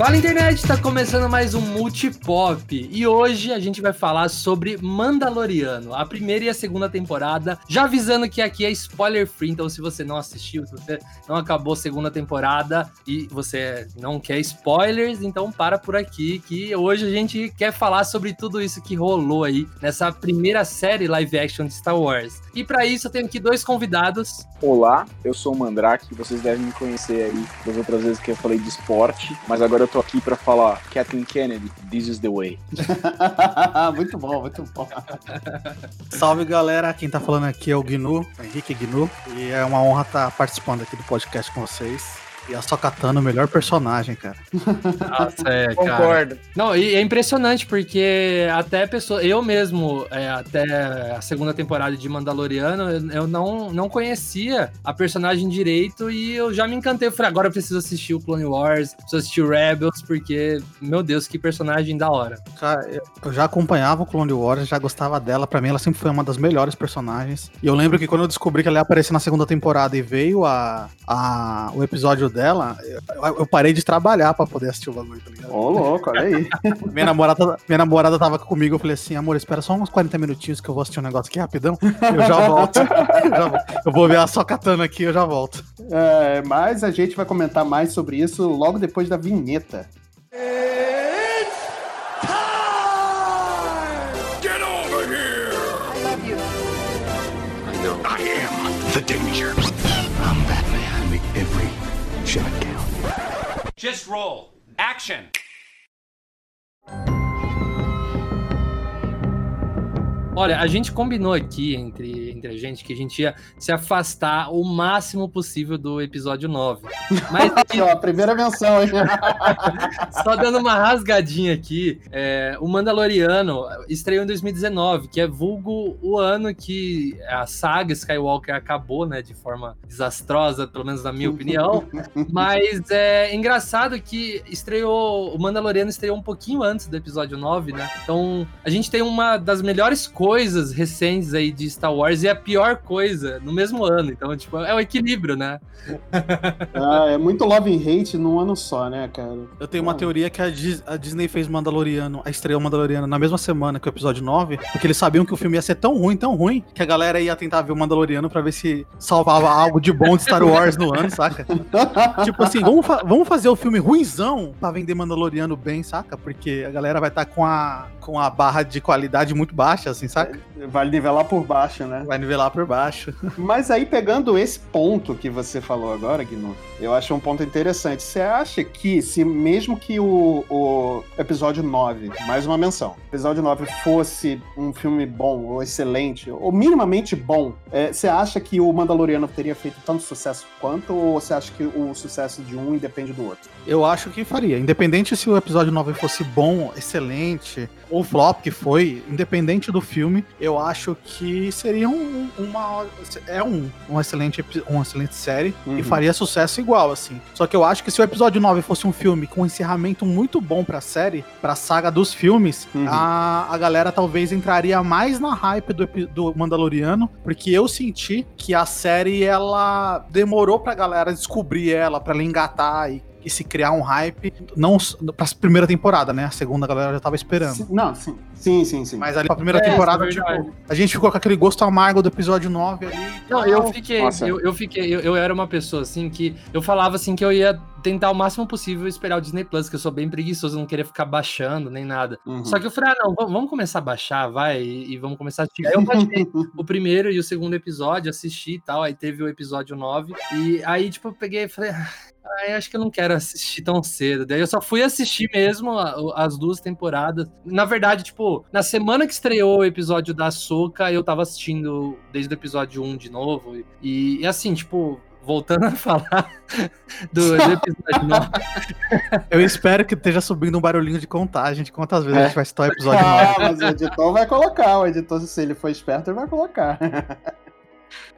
Fala internet, tá começando mais um Multipop e hoje a gente vai falar sobre Mandaloriano, a primeira e a segunda temporada. Já avisando que aqui é spoiler free, então se você não assistiu, se você não acabou a segunda temporada e você não quer spoilers, então para por aqui que hoje a gente quer falar sobre tudo isso que rolou aí nessa primeira série live action de Star Wars. E para isso eu tenho aqui dois convidados. Olá, eu sou o Mandrake, vocês devem me conhecer aí das outras vezes que eu falei de esporte, mas agora eu tô aqui para falar Kathleen Kennedy, This is the Way. muito bom, muito bom. Salve galera, quem tá falando aqui é o Gnu, Henrique Gnu, e é uma honra estar participando aqui do podcast com vocês. E a Sokatano, o melhor personagem, cara. Nossa, é, Concordo. Cara. Não, e é impressionante, porque até pessoa. Eu mesmo, é, até a segunda temporada de Mandaloriano, eu não, não conhecia a personagem direito e eu já me encantei. Eu falei, agora eu preciso assistir o Clone Wars, preciso assistir o Rebels, porque, meu Deus, que personagem da hora. Cara, eu já acompanhava o Clone Wars, já gostava dela. Pra mim, ela sempre foi uma das melhores personagens. E eu lembro que quando eu descobri que ela ia aparecer na segunda temporada e veio a, a, o episódio dela, eu, eu, parei de trabalhar pra poder assistir o bagulho, tá ligado? Ô, louco, olha aí. minha, namorada, minha namorada tava comigo, eu falei assim, amor, espera só uns 40 minutinhos que eu vou assistir um negócio aqui rapidão, eu já volto. eu, já volto. eu vou ver a só katana aqui, eu já volto. É, mas a gente vai comentar mais sobre isso logo depois da vinheta. the danger. Just roll. Action. Olha, a gente combinou aqui entre, entre a gente que a gente ia se afastar o máximo possível do episódio 9. Mas aqui, ó, a primeira menção, hein? Só dando uma rasgadinha aqui, é, o Mandaloriano estreou em 2019, que é vulgo o ano que a saga Skywalker acabou, né, de forma desastrosa, pelo menos na minha opinião. Mas é engraçado que estreou, o Mandaloriano estreou um pouquinho antes do episódio 9, né? Então, a gente tem uma das melhores coisas coisas recentes aí de Star Wars e a pior coisa no mesmo ano. Então, tipo, é o equilíbrio, né? ah, é muito love and hate num ano só, né, cara? Eu tenho uma teoria que a, a, Disney fez Mandaloriano, a estreia Mandaloriano na mesma semana que o episódio 9, porque eles sabiam que o filme ia ser tão ruim, tão ruim, que a galera ia tentar ver o Mandaloriano pra ver se salvava algo de bom de Star Wars no ano, saca? tipo assim, vamos, fa vamos fazer o filme ruimzão pra vender Mandaloriano bem, saca? Porque a galera vai estar tá com, a, com a barra de qualidade muito baixa, assim, saca? Saca? Vai nivelar por baixo, né? Vai nivelar por baixo. Mas aí, pegando esse ponto que você falou agora, Gnu, eu acho um ponto interessante. Você acha que, se mesmo que o, o episódio 9, mais uma menção, episódio 9 fosse um filme bom, ou excelente, ou minimamente bom, é, você acha que o Mandaloriano teria feito tanto sucesso quanto, ou você acha que o sucesso de um independe do outro? Eu acho que faria. Independente se o episódio 9 fosse bom, excelente, ou flop que foi, independente do filme, eu acho que seria um, uma. É um, um excelente, uma excelente série uhum. e faria sucesso igual, assim. Só que eu acho que se o episódio 9 fosse um filme com um encerramento muito bom pra série, pra saga dos filmes, uhum. a, a galera talvez entraria mais na hype do, do Mandaloriano, porque eu senti que a série ela demorou pra galera descobrir ela, pra ela engatar e e se criar um hype, não pra primeira temporada, né? A segunda a galera já tava esperando. Sim, não, sim. Sim, sim, sim. Mas ali pra primeira é, temporada, tipo, a gente ficou com aquele gosto amargo do episódio 9 ali. Não, eu fiquei, eu, eu, fiquei, eu, eu, era uma pessoa assim que eu falava assim que eu ia tentar o máximo possível esperar o Disney Plus, que eu sou bem preguiçoso, não queria ficar baixando nem nada. Uhum. Só que eu falei, ah, não, vamos começar a baixar, vai, e, e vamos começar a assistir. Aí eu baixei o primeiro e o segundo episódio, assisti e tal, aí teve o episódio 9, e aí, tipo, eu peguei e falei, ah, Ai, acho que eu não quero assistir tão cedo. Daí eu só fui assistir mesmo as duas temporadas. Na verdade, tipo, na semana que estreou o episódio da Soca, eu tava assistindo desde o episódio 1 de novo. E, e assim, tipo, voltando a falar do, do episódio 9. Eu espero que esteja subindo um barulhinho de contagem de quantas vezes é. a gente vai citar o episódio 9. Ah, mas o editor vai colocar, o editor, se ele for esperto, ele vai colocar.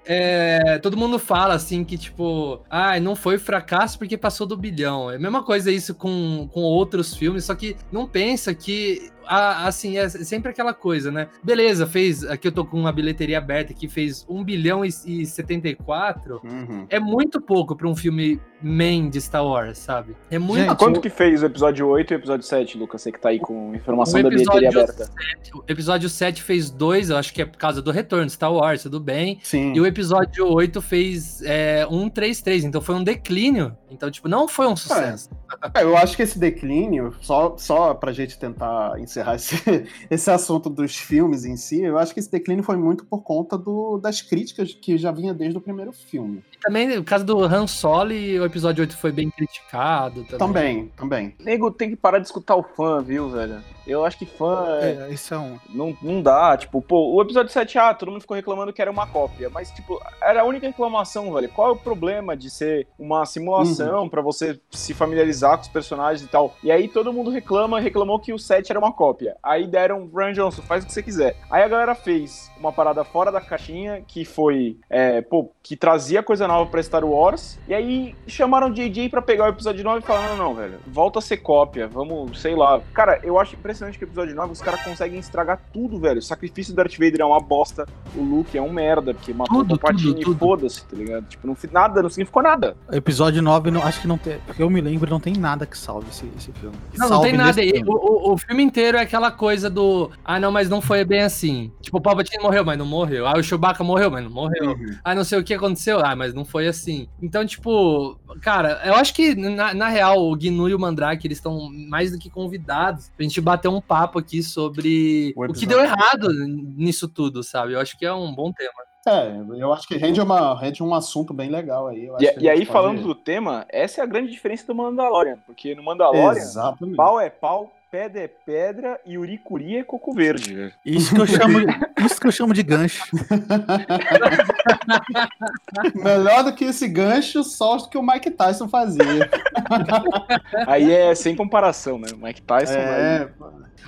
é, todo mundo fala assim que, tipo, ah, não foi fracasso porque passou do bilhão. É a mesma coisa isso com, com outros filmes, só que não pensa que assim, é sempre aquela coisa, né? Beleza, fez. Aqui eu tô com uma bilheteria aberta que fez 1 bilhão e, e 74. Uhum. É muito pouco pra um filme main de Star Wars, sabe? É muito Gente, Quanto que fez o episódio 8 e o episódio 7, Lucas? Você que tá aí com informação da bilheteria aberta. 7, o episódio 7 fez 2, eu acho que é por causa do retorno de Star Wars, tudo bem. Sim. E o episódio 8 fez é, 1, 3, 3. Então foi um declínio. Então, tipo, não foi um sucesso. É. eu acho que esse declínio, só, só pra gente tentar encerrar esse, esse assunto dos filmes em si, eu acho que esse declínio foi muito por conta do, das críticas que já vinha desde o primeiro filme. também, o caso do Han Solo, o episódio 8 foi bem criticado. Também, também. também. Nego tem que parar de escutar o fã, viu, velho? Eu acho que fã. É, isso é um. Não, não dá. Tipo, pô, o episódio 7, ah, todo mundo ficou reclamando que era uma cópia. Mas, tipo, era a única reclamação, velho. Qual é o problema de ser uma simulação uhum. para você se familiarizar com os personagens e tal? E aí todo mundo reclama, reclamou que o 7 era uma cópia. Aí deram, Ryan Johnson, faz o que você quiser. Aí a galera fez uma parada fora da caixinha, que foi, é, pô, que trazia coisa nova pra Star Wars. E aí chamaram o JJ pra pegar o episódio 9 e falaram: não, não, velho, volta a ser cópia, vamos, sei lá. Cara, eu acho impressionante que o episódio 9 os caras conseguem estragar tudo, velho. O sacrifício do Darth Vader é uma bosta, o Luke é um merda, porque matou tudo, o Palpatine e foda-se, tá ligado? Tipo, não, nada, não significou nada. Episódio 9, não, acho que não tem, porque eu me lembro, não tem nada que salve esse, esse filme. Não, não tem nada. O, o, o, filme inteiro é aquela coisa do, ah, não, mas não foi bem assim. Tipo, o Palpatine morreu, mas não morreu. Ah, o Chewbacca morreu, mas não morreu. Uhum. Ah, não sei o que aconteceu, ah, mas não foi assim. Então, tipo, cara, eu acho que, na, na real, o Gnu e o Mandrake, eles estão mais do que convidados pra gente bater um papo aqui sobre o, o que deu errado nisso tudo, sabe? Eu acho que é um bom tema. É, eu acho que rende, uma, rende um assunto bem legal aí. e, e aí, falando do tema, essa é a grande diferença do Mandalorian, porque no Mandalorian, Exatamente. pau é pau, pedra é pedra e uricuri é coco verde. Isso que eu chamo, isso que eu chamo de gancho. Melhor do que esse gancho, só do que o Mike Tyson fazia. Aí é sem comparação, né? O Mike Tyson. É,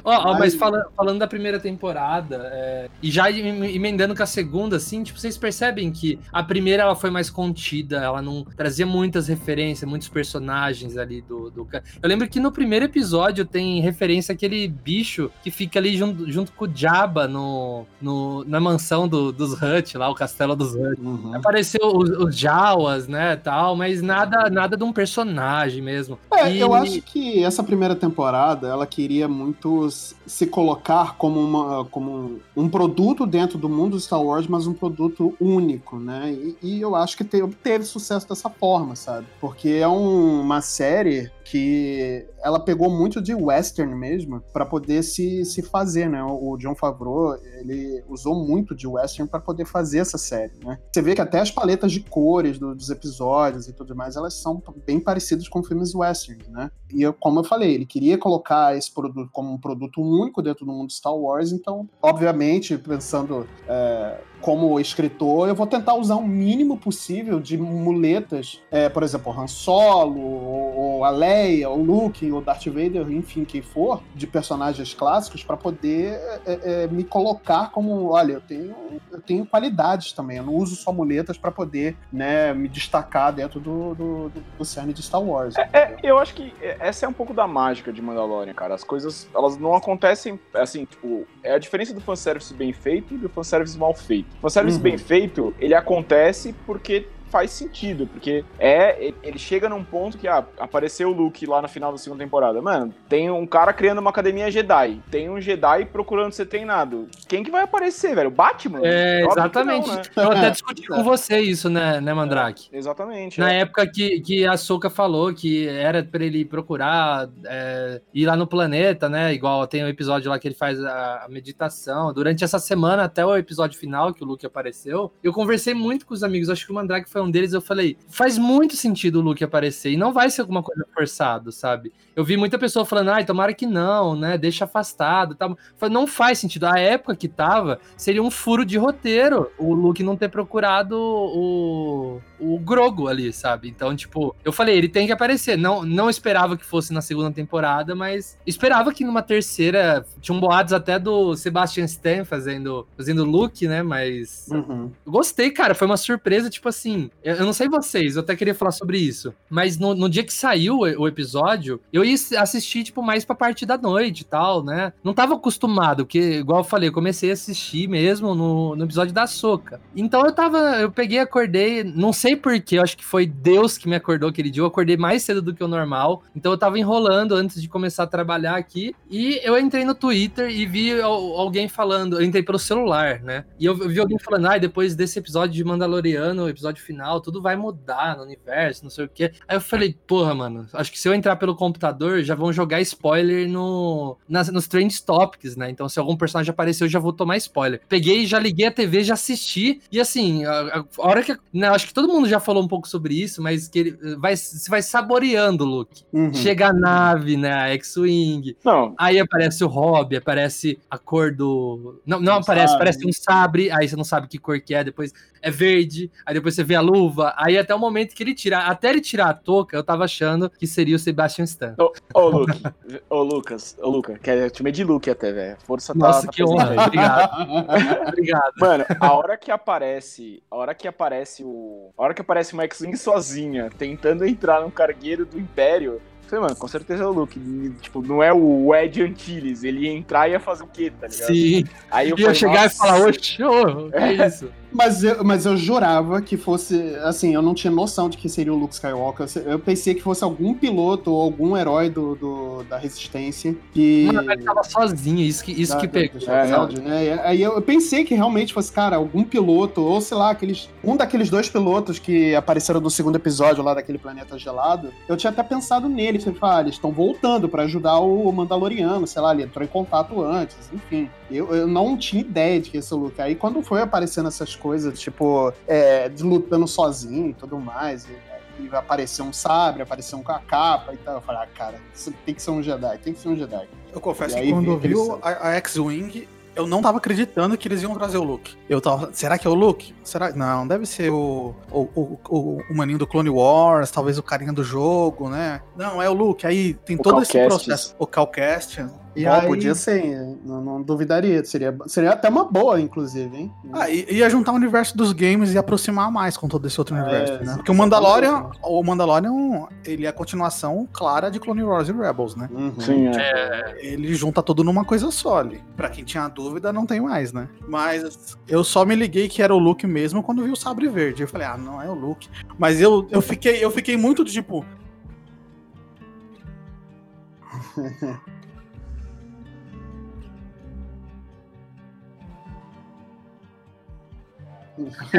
Ó, oh, mas fala, falando da primeira temporada, é, e já emendando com a segunda, assim, tipo, vocês percebem que a primeira ela foi mais contida, ela não trazia muitas referências, muitos personagens ali do. do... Eu lembro que no primeiro episódio tem referência àquele bicho que fica ali junto, junto com o Jabba no, no, na mansão do, dos Hut, lá, o castelo dos Hut. Uhum. Apareceu os, os Jawas, né, tal, mas nada, nada de um personagem mesmo. É, e... eu acho que essa primeira temporada, ela queria muito se colocar como, uma, como um, produto dentro do mundo Star Wars, mas um produto único, né? E, e eu acho que teve, sucesso dessa forma, sabe? Porque é um, uma série que ela pegou muito de western mesmo para poder se, se fazer, né? O John Favreau, ele usou muito de western para poder fazer essa série, né? Você vê que até as paletas de cores do, dos episódios e tudo mais, elas são bem parecidas com filmes westerns, né? E eu, como eu falei, ele queria colocar esse produto como um produto único dentro do mundo Star Wars, então, obviamente, pensando é, como escritor, eu vou tentar usar o mínimo possível de muletas, é, por exemplo, Han Solo, ou, ou a Leia, o Luke, o Darth Vader, enfim, quem for, de personagens clássicos, para poder é, é, me colocar como, olha, eu tenho, eu tenho qualidades também, eu não uso só muletas para poder né, me destacar dentro do, do, do, do cerne de Star Wars. É, é, eu acho que essa é um pouco da mágica de Mandalorian, cara. As coisas, elas não acontecem, assim, tipo, é a diferença do fanservice bem feito e do fanservice mal feito. O fanservice uhum. bem feito, ele acontece porque faz sentido, porque é ele chega num ponto que ah, apareceu o Luke lá no final da segunda temporada. Mano, tem um cara criando uma academia Jedi, tem um Jedi procurando ser treinado. Quem que vai aparecer, velho? Batman? É, exatamente. Não, né? Eu até discuti com você isso, né, né Mandrake? É, exatamente. Na é. época que, que a Soka falou que era para ele procurar é, ir lá no planeta, né? Igual tem um episódio lá que ele faz a, a meditação. Durante essa semana, até o episódio final que o Luke apareceu, eu conversei muito com os amigos. Acho que o Mandrake foi opinião deles, eu falei, faz muito sentido o Luke aparecer, e não vai ser alguma coisa forçado, sabe? Eu vi muita pessoa falando, ai, tomara que não, né? Deixa afastado. Tá? Falei, não faz sentido. A época que tava, seria um furo de roteiro o Luke não ter procurado o, o Grogo ali, sabe? Então, tipo, eu falei, ele tem que aparecer. Não, não esperava que fosse na segunda temporada, mas esperava que numa terceira. Tinha um boatos até do Sebastian Stan fazendo, fazendo Luke, né? Mas. Uhum. Gostei, cara. Foi uma surpresa, tipo assim. Eu, não sei vocês, eu até queria falar sobre isso. Mas no, no dia que saiu o, episódio, eu ia assistir, tipo, mais pra parte da noite e tal, né? Não tava acostumado, porque, igual eu falei, eu comecei a assistir mesmo no, no episódio da Soca. Então eu tava. Eu peguei, acordei, não sei porquê, eu acho que foi Deus que me acordou aquele dia. Eu acordei mais cedo do que o normal. Então eu tava enrolando antes de começar a trabalhar aqui. E eu entrei no Twitter e vi alguém falando. Eu entrei pelo celular, né? E eu vi alguém falando, ah, depois desse episódio de Mandaloriano, episódio final, tudo vai mudar no universo, não sei o quê. Aí eu falei, porra, mano, acho que se eu entrar pelo computador, já vão jogar spoiler no, nas, nos Trend Topics, né? Então, se algum personagem aparecer, eu já vou tomar spoiler. Peguei, já liguei a TV, já assisti. E assim, a, a hora que. Né, acho que todo mundo já falou um pouco sobre isso, mas que ele vai, se vai saboreando o look. Uhum. Chega a nave, né? A X-Wing. Aí aparece o Hobby, aparece a cor do. Não, não aparece, sabe. parece um sabre. Aí você não sabe que cor que é. Depois é verde, aí depois você vê a luva, aí até o momento que ele tirar, até ele tirar a touca, eu tava achando que seria o Sebastian Stan. Ô, ô Luke, ô Lucas, ô Luca, que é time de Luke até, velho. Força tá Nossa, tá, que honra, obrigado. obrigado. Mano, a hora que aparece, a hora que aparece o, a hora que aparece uma X-Wing sozinha, tentando entrar no cargueiro do Império, Falei, mano, com certeza é o Luke. Tipo, não é o Ed Antilles. Ele ia entrar e ia fazer o quê, tá ligado? Sim. Aí eu ia falei, chegar e falar, oxe, ô, que é isso? Mas eu, mas eu jurava que fosse. Assim, eu não tinha noção de que seria o Luke Skywalker. Eu pensei que fosse algum piloto ou algum herói do, do da Resistência que. Mano, ele tava sozinho, isso que, isso da, que pegou. É, né? Aí eu pensei que realmente fosse, cara, algum piloto, ou sei lá, aqueles. Um daqueles dois pilotos que apareceram no segundo episódio lá daquele planeta gelado. Eu tinha até pensado nele. Falei, ah, eles estão voltando para ajudar o Mandaloriano, sei lá, ele entrou em contato antes, enfim. Eu, eu não tinha ideia de que esse Luke. Aí quando foi aparecendo essas coisas, tipo, é, lutando sozinho e tudo mais, e, e aparecer um sabre, aparecer um com a capa e tal, eu falei, ah, cara, tem que ser um Jedi, tem que ser um Jedi. Eu confesso que quando eu vi a, a X-Wing, eu não tava acreditando que eles iam trazer o Luke. Eu tava, será que é o Luke? Será? Não, deve ser o, o, o, o, o maninho do Clone Wars, talvez o carinha do jogo, né? Não, é o Luke. Aí tem o todo Calcast. esse processo. O Calcast, e aí... podia ser, não, não, duvidaria. Seria, seria até uma boa, inclusive, hein? Ah, ia juntar o universo dos games e aproximar mais com todo esse outro é, universo, né? Porque o Mandalorian, o Mandalorian, ele é a continuação clara de Clone Wars e Rebels, né? Uhum. Sim, é. é. Ele junta tudo numa coisa só ali. Pra quem tinha dúvida, não tem mais, né? Mas eu só me liguei que era o Luke mesmo quando vi o sabre verde. Eu falei, ah, não é o Luke. Mas eu, eu, fiquei, eu fiquei muito tipo.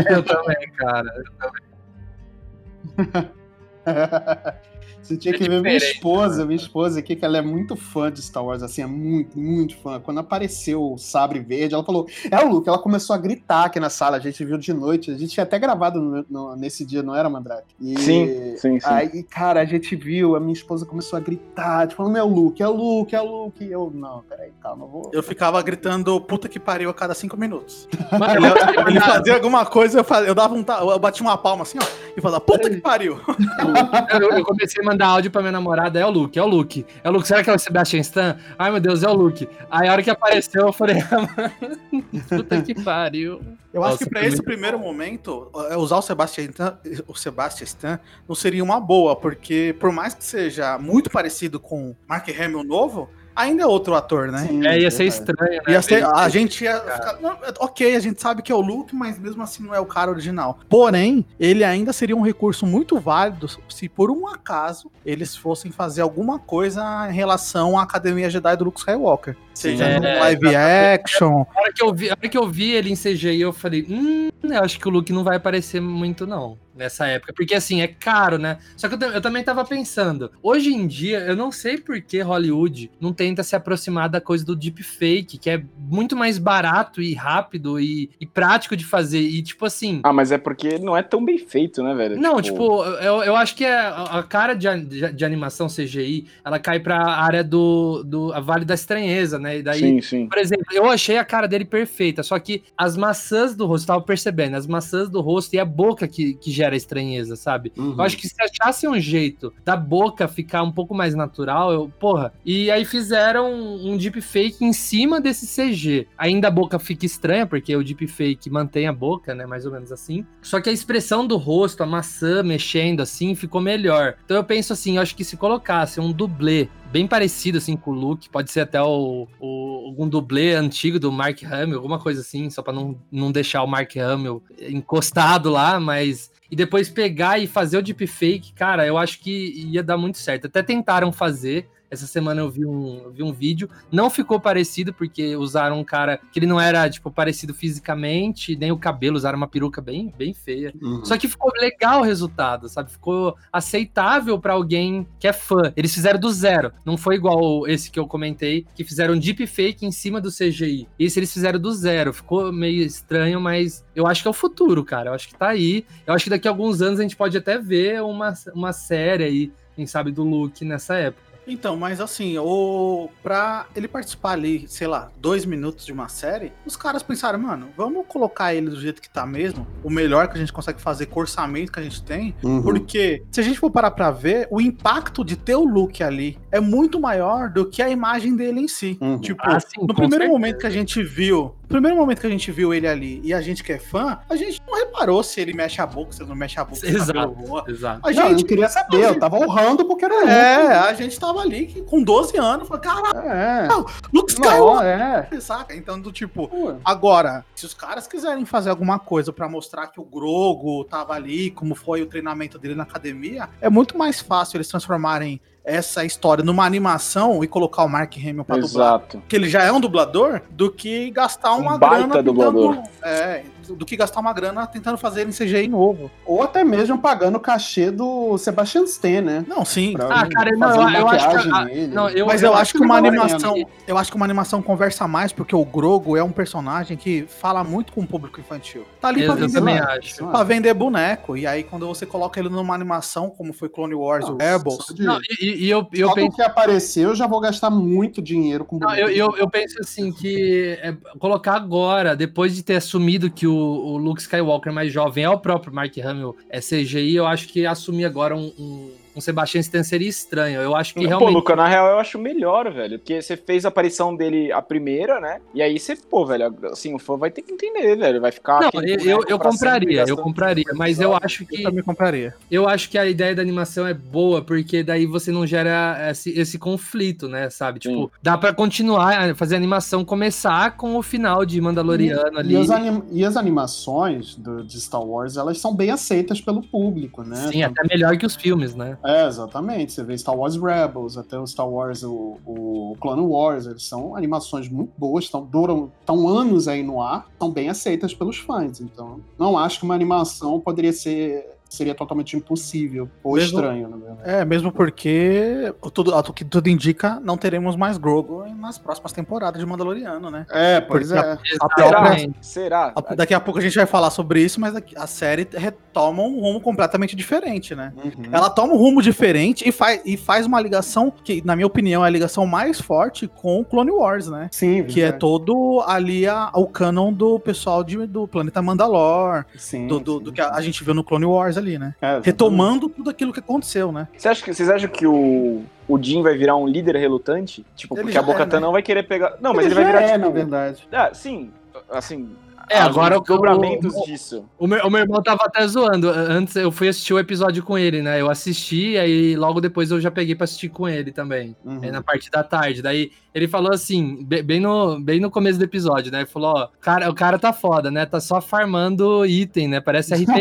Eu também, cara. Eu também. Você tinha é que ver minha esposa, minha esposa aqui, que ela é muito fã de Star Wars, assim, é muito, muito fã. Quando apareceu o sabre verde, ela falou, é o Luke, ela começou a gritar aqui na sala, a gente viu de noite, a gente tinha até gravado no, no, nesse dia, não era, Mandrake? E, sim, sim, sim. Aí, cara, a gente viu, a minha esposa começou a gritar, tipo, não é o Luke, é o Luke, é o Luke. E eu, não, peraí, calma, vou... Eu ficava gritando, puta que pariu, a cada cinco minutos. ele, ele fazia alguma coisa, eu, fazia, eu dava um, eu bati uma palma assim, ó, e falava, puta que pariu. eu, eu comecei a mandar áudio pra minha namorada, é o Luke, é o Luke. É o Luke, será que é o Sebastian Stan? Ai, meu Deus, é o Luke. Aí a hora que apareceu, eu falei, ah, puta que pariu. Eu acho que para esse primeiro momento, é, usar o Sebastian, o Sebastian Stan não seria uma boa, porque por mais que seja muito parecido com Mark Hamill novo, ainda é outro ator, né? Sim, é, ia ser estranho, né? Ia ser, a gente ia ficar, não, ok, a gente sabe que é o Luke, mas mesmo assim não é o cara original. Porém, ele ainda seria um recurso muito válido se por um acaso eles fossem fazer alguma coisa em relação à Academia Jedi do Luke Skywalker. Seja é, no live action. A hora, que eu vi, a hora que eu vi ele em CGI, eu falei, hum, eu acho que o Luke não vai aparecer muito, não. Nessa época. Porque, assim, é caro, né? Só que eu, eu, também tava pensando, hoje em dia, eu não sei por que Hollywood não tenta se aproximar da coisa do deepfake, que é muito mais barato e rápido e, e prático de fazer. E, tipo assim. Ah, mas é porque não é tão bem feito, né, velho? Não, tipo, tipo eu, eu acho que é a, a cara de, de, de, animação CGI, ela cai pra área do, do a Vale da Estranheza, né? E daí, sim, sim. por exemplo, eu achei a cara dele perfeita, só que as maçãs do rosto, tava percebendo, as maçãs do rosto e a boca que, que gera estranheza, sabe? Uhum. Eu acho que se achasse um jeito da boca ficar um pouco mais natural, eu, porra. E aí fizeram um deepfake em cima desse CG. Ainda a boca fica estranha, porque o deepfake mantém a boca, né? Mais ou menos assim. Só que a expressão do rosto, a maçã mexendo assim, ficou melhor. Então eu penso assim, eu acho que se colocasse um dublê bem parecido assim com o look, pode ser até o, o algum dublê antigo do Mark Hamill, alguma coisa assim, só para não, não deixar o Mark Hamill encostado lá, mas e depois pegar e fazer o deepfake, cara, eu acho que ia dar muito certo. Até tentaram fazer, essa semana eu vi um, eu vi um vídeo, não ficou parecido, porque usaram um cara que ele não era, tipo, parecido fisicamente, nem o cabelo, usaram uma peruca bem, bem feia. Uhum. Só que ficou legal o resultado, sabe? Ficou aceitável para alguém que é fã. Eles fizeram do zero. Não foi igual esse que eu comentei, que fizeram um deepfake em cima do CGI. Esse eles fizeram do zero. Ficou meio estranho, mas eu acho que é o futuro, cara. Eu acho que tá aí. Eu acho que daqui a alguns anos a gente pode até ver uma, uma série aí, quem sabe, do Luke nessa época. Então, mas assim, o pra ele participar ali, sei lá, dois minutos de uma série, os caras pensaram, mano, vamos colocar ele do jeito que tá mesmo, o melhor que a gente consegue fazer com o orçamento que a gente tem, uhum. porque se a gente for parar pra ver, o impacto de ter o look ali é muito maior do que a imagem dele em si. Uhum. Tipo, ah, sim, no primeiro certeza. momento que a gente viu no primeiro momento que a gente viu ele ali e a gente que é fã, a gente não reparou se ele mexe a boca, se ele não mexe a boca. Exato, exato. A gente não, eu queria saber, gente... eu tava honrando porque era É, a gente tava ali com 12 anos, falou, caralho, é. Luke Skywalker. É. Saca? Então, do tipo, Ué. agora, se os caras quiserem fazer alguma coisa para mostrar que o Grogo tava ali, como foi o treinamento dele na academia, é muito mais fácil eles transformarem essa história numa animação e colocar o Mark Hamill pra Exato. dublar, que ele já é um dublador, do que gastar uma um grana dublador. Tentando, é, do que gastar uma grana tentando fazer em CGI novo. Ou até mesmo pagando o cachê do Sebastian Stan, né? Não, sim. Pra ah, cara, não, eu, acho que, a, não, eu, Mas eu, eu acho que uma animação, eu acho que uma animação conversa mais porque o Grogo é um personagem que fala muito com o público infantil. Tá ali eu, pra vender, acho. pra vender boneco. E aí quando você coloca ele numa animação como foi Clone Wars ou Rebels, não, e, e, eu, eu penso que apareceu, eu já vou gastar muito dinheiro com não, eu, eu, eu penso assim que é, colocar agora, depois de ter assumido que o, o Luke Skywalker mais jovem é o próprio Mark Hamill, é CGI, eu acho que assumir agora um, um um Sebastian Stan seria estranho. Eu acho que pô, realmente. Pô, Luca, na real eu acho melhor, velho. Porque você fez a aparição dele a primeira, né? E aí você, pô, velho, assim, o fã vai ter que entender, velho. Vai ficar. Não, eu, eu, eu compraria, eu compraria. Mas eu acho que. Eu também compraria. Eu acho que a ideia da animação é boa, porque daí você não gera esse, esse conflito, né? Sabe? Tipo, Sim. dá pra continuar a fazer a animação começar com o final de Mandaloriano e, ali. E as, anim, e as animações do, de Star Wars, elas são bem aceitas pelo público, né? Sim, até melhor que os filmes, né? É, exatamente. Você vê Star Wars Rebels, até o Star Wars, o, o Clone Wars, eles são animações muito boas, tão, duram estão anos aí no ar, estão bem aceitas pelos fãs. Então, não acho que uma animação poderia ser seria totalmente impossível ou mesmo, estranho, na verdade. É, mesmo porque tudo, o que tudo indica, não teremos mais Grogu nas próximas temporadas de Mandaloriano, né? É, pois porque é. A, a própria, Será? A, daqui a pouco a gente vai falar sobre isso, mas a série retoma um rumo completamente diferente, né? Uhum. Ela toma um rumo diferente e faz, e faz uma ligação que, na minha opinião, é a ligação mais forte com o Clone Wars, né? Sim. Que é todo ali a, o canon do pessoal de, do planeta Mandalor, sim, do, do, sim. do que a, a gente viu no Clone Wars ali ali, né? É, Retomando tudo aquilo que aconteceu, né? Você acha que, vocês acham que o, o Jim vai virar um líder relutante? Tipo, ele porque a Bocatan é, né? não vai querer pegar. Não, ele mas ele vai virar. É, tipo, na verdade. Ah, sim. Assim, é, agora os dobramentos o, disso. O meu, o meu irmão tava até zoando. Antes eu fui assistir o episódio com ele, né? Eu assisti, aí logo depois eu já peguei pra assistir com ele também. Uhum. na parte da tarde. Daí ele falou assim, bem no, bem no começo do episódio, né? Ele falou, ó, cara, o cara tá foda, né? Tá só farmando item, né? Parece RPG.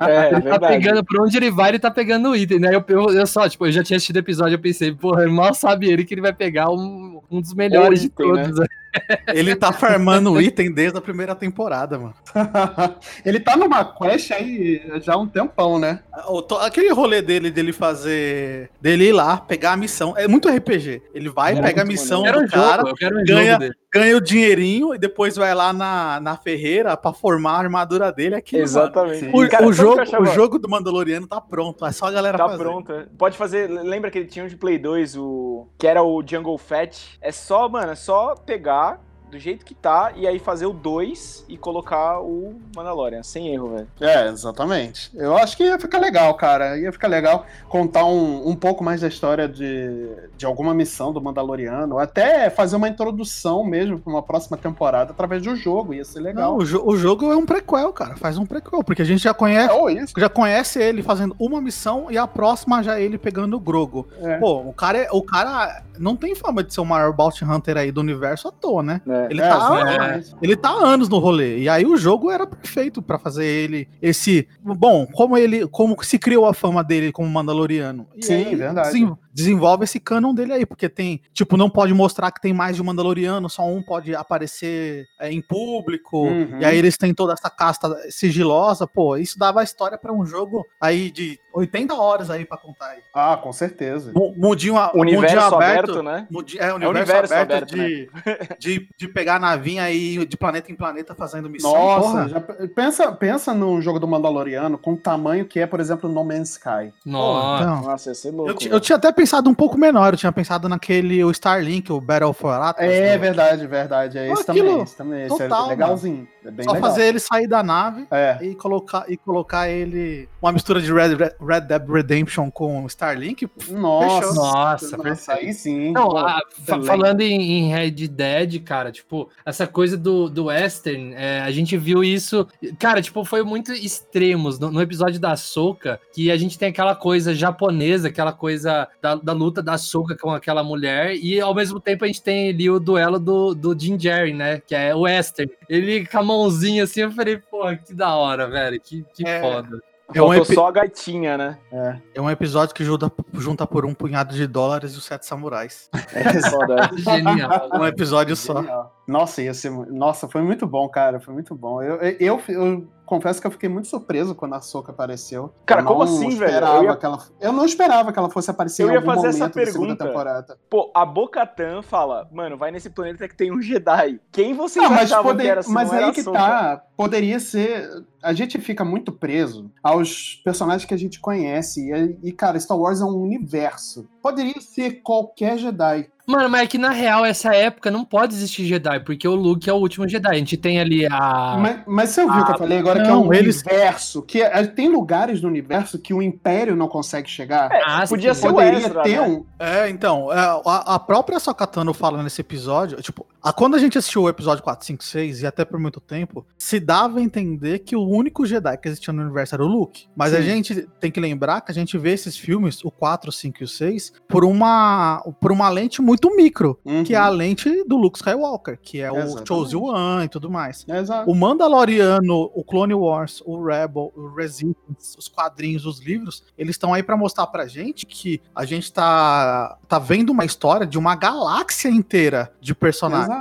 é, ele tá pegando, por onde ele vai, ele tá pegando item, né? Eu, eu, eu, só, tipo, eu já tinha assistido o episódio, eu pensei, porra, mal sabe ele que ele vai pegar um, um dos melhores item, de né? todos. Né? Ele tá farmando o item desde a primeira temporada, mano. ele tá numa quest aí já há um tempão, né? Aquele rolê dele, dele fazer. dele ir lá, pegar a missão. É muito RPG. Ele vai, pega a missão do um cara, jogo, ganha, ganha o dinheirinho e depois vai lá na, na ferreira pra formar a armadura dele. Aqui, Exatamente. O, cara, o jogo, o jogo do Mandaloriano tá pronto. É só a galera tá fazer. Tá pronto. É. Pode fazer. Lembra que ele tinha um de Play 2, o que era o Jungle Fat? É só, mano, é só pegar do jeito que tá e aí fazer o 2 e colocar o Mandalorian, sem erro, velho. É, exatamente. Eu acho que ia ficar legal, cara. Ia ficar legal contar um, um pouco mais da história de, de alguma missão do Mandaloriano, até fazer uma introdução mesmo pra uma próxima temporada através do jogo, ia ser legal. Não, o, jo o, jogo é um prequel, cara. Faz um prequel, porque a gente já conhece, é, já conhece ele fazendo uma missão e a próxima já ele pegando o Grogo. É. Pô, o cara, é, o cara não tem fama de ser o maior Bounty Hunter aí do universo à toa, né? É. É, ele, é, tá, é. ele tá há anos no rolê. E aí o jogo era perfeito para fazer ele esse. Bom, como ele. Como se criou a fama dele como Mandaloriano. E Sim, aí, verdade. Desenvolve esse canon dele aí, porque tem. Tipo, não pode mostrar que tem mais de um Mandaloriano, só um pode aparecer é, em público. Uhum. E aí eles têm toda essa casta sigilosa. Pô, isso dava a história para um jogo aí de 80 horas aí para contar. Aí. Ah, com certeza. Mundinho, universo mundinho aberto, aberto, né? Mundi, é, universo, é universo aberto, aberto de, né? de, de, pegar a navinha aí de planeta em planeta fazendo missão. Nossa, já, pensa, pensa num jogo do Mandaloriano com o tamanho que é, por exemplo, No Man's Sky. Nossa, então, Nossa ia ser louco. Eu, eu, tinha até pensado um pouco menor, eu tinha pensado naquele o Starlink, o Battle for Atlas. É, né? verdade, verdade. É esse também, esse também. Esse é legalzinho. É Só legal. fazer ele sair da nave é. e, colocar, e colocar ele. Uma mistura de Red, Red Dead Redemption com Starlink. Nossa, fechou. nossa, nossa aí sim. Não, Pô, a, falando em, em, Red Dead, cara, tipo, essa coisa do, do Western, é, a gente viu isso. Cara, tipo, foi muito extremos. No, no, episódio da Soca, que a gente tem aquela coisa japonesa, aquela coisa da, da luta da Soca com aquela mulher, e ao mesmo tempo a gente tem ali o duelo do, do Jim Jerry, né? Que é o Western. Ele com a mãozinha assim, eu falei, pô, que da hora, velho. Que, que é. foda. É um epi... só a gaitinha, né? É. é um episódio que junta, junta por um punhado de dólares e os sete samurais. É foda. Genial. Um episódio Genial. só. Nossa, ia ser. Nossa, foi muito bom, cara. Foi muito bom. Eu, eu, eu confesso que eu fiquei muito surpreso quando a Soca apareceu. Cara, como assim, velho? Eu, ia... ela... eu não esperava que ela fosse aparecer eu em algum fazer essa pergunta. temporada. Pô, a Bocatan fala, mano, vai nesse planeta que tem um Jedi. Quem você não, mas poder... que era assim, Mas aí que tá, poderia ser... A gente fica muito preso aos personagens que a gente conhece. E, e, cara, Star Wars é um universo. Poderia ser qualquer Jedi. Mano, mas é que na real, essa época não pode existir Jedi, porque o Luke é o último Jedi. A gente tem ali a. Mas, mas você ouviu o que eu falei agora, não, que é um eles... universo. Que é, tem lugares no universo que o Império não consegue chegar. É, ah, podia sim. ser Poderia extra, ter né? um. É, então, é, a, a própria Sokatano fala nesse episódio, tipo, a, quando a gente assistiu o episódio 4, 5, 6, e até por muito tempo, se dava a entender que o único Jedi que existia no universo era o Luke. Mas sim. a gente tem que lembrar que a gente vê esses filmes, o 4, o 5 e o 6, por uma, por uma lente muito micro, uhum. que é a lente do Luke Skywalker, que é Exatamente. o Chose One e tudo mais. Exato. O Mandaloriano, o Clone Wars, o Rebel, o Resistance, os quadrinhos, os livros, eles estão aí para mostrar pra gente que a gente tá, tá vendo uma história de uma galáxia inteira de personagens. Exato.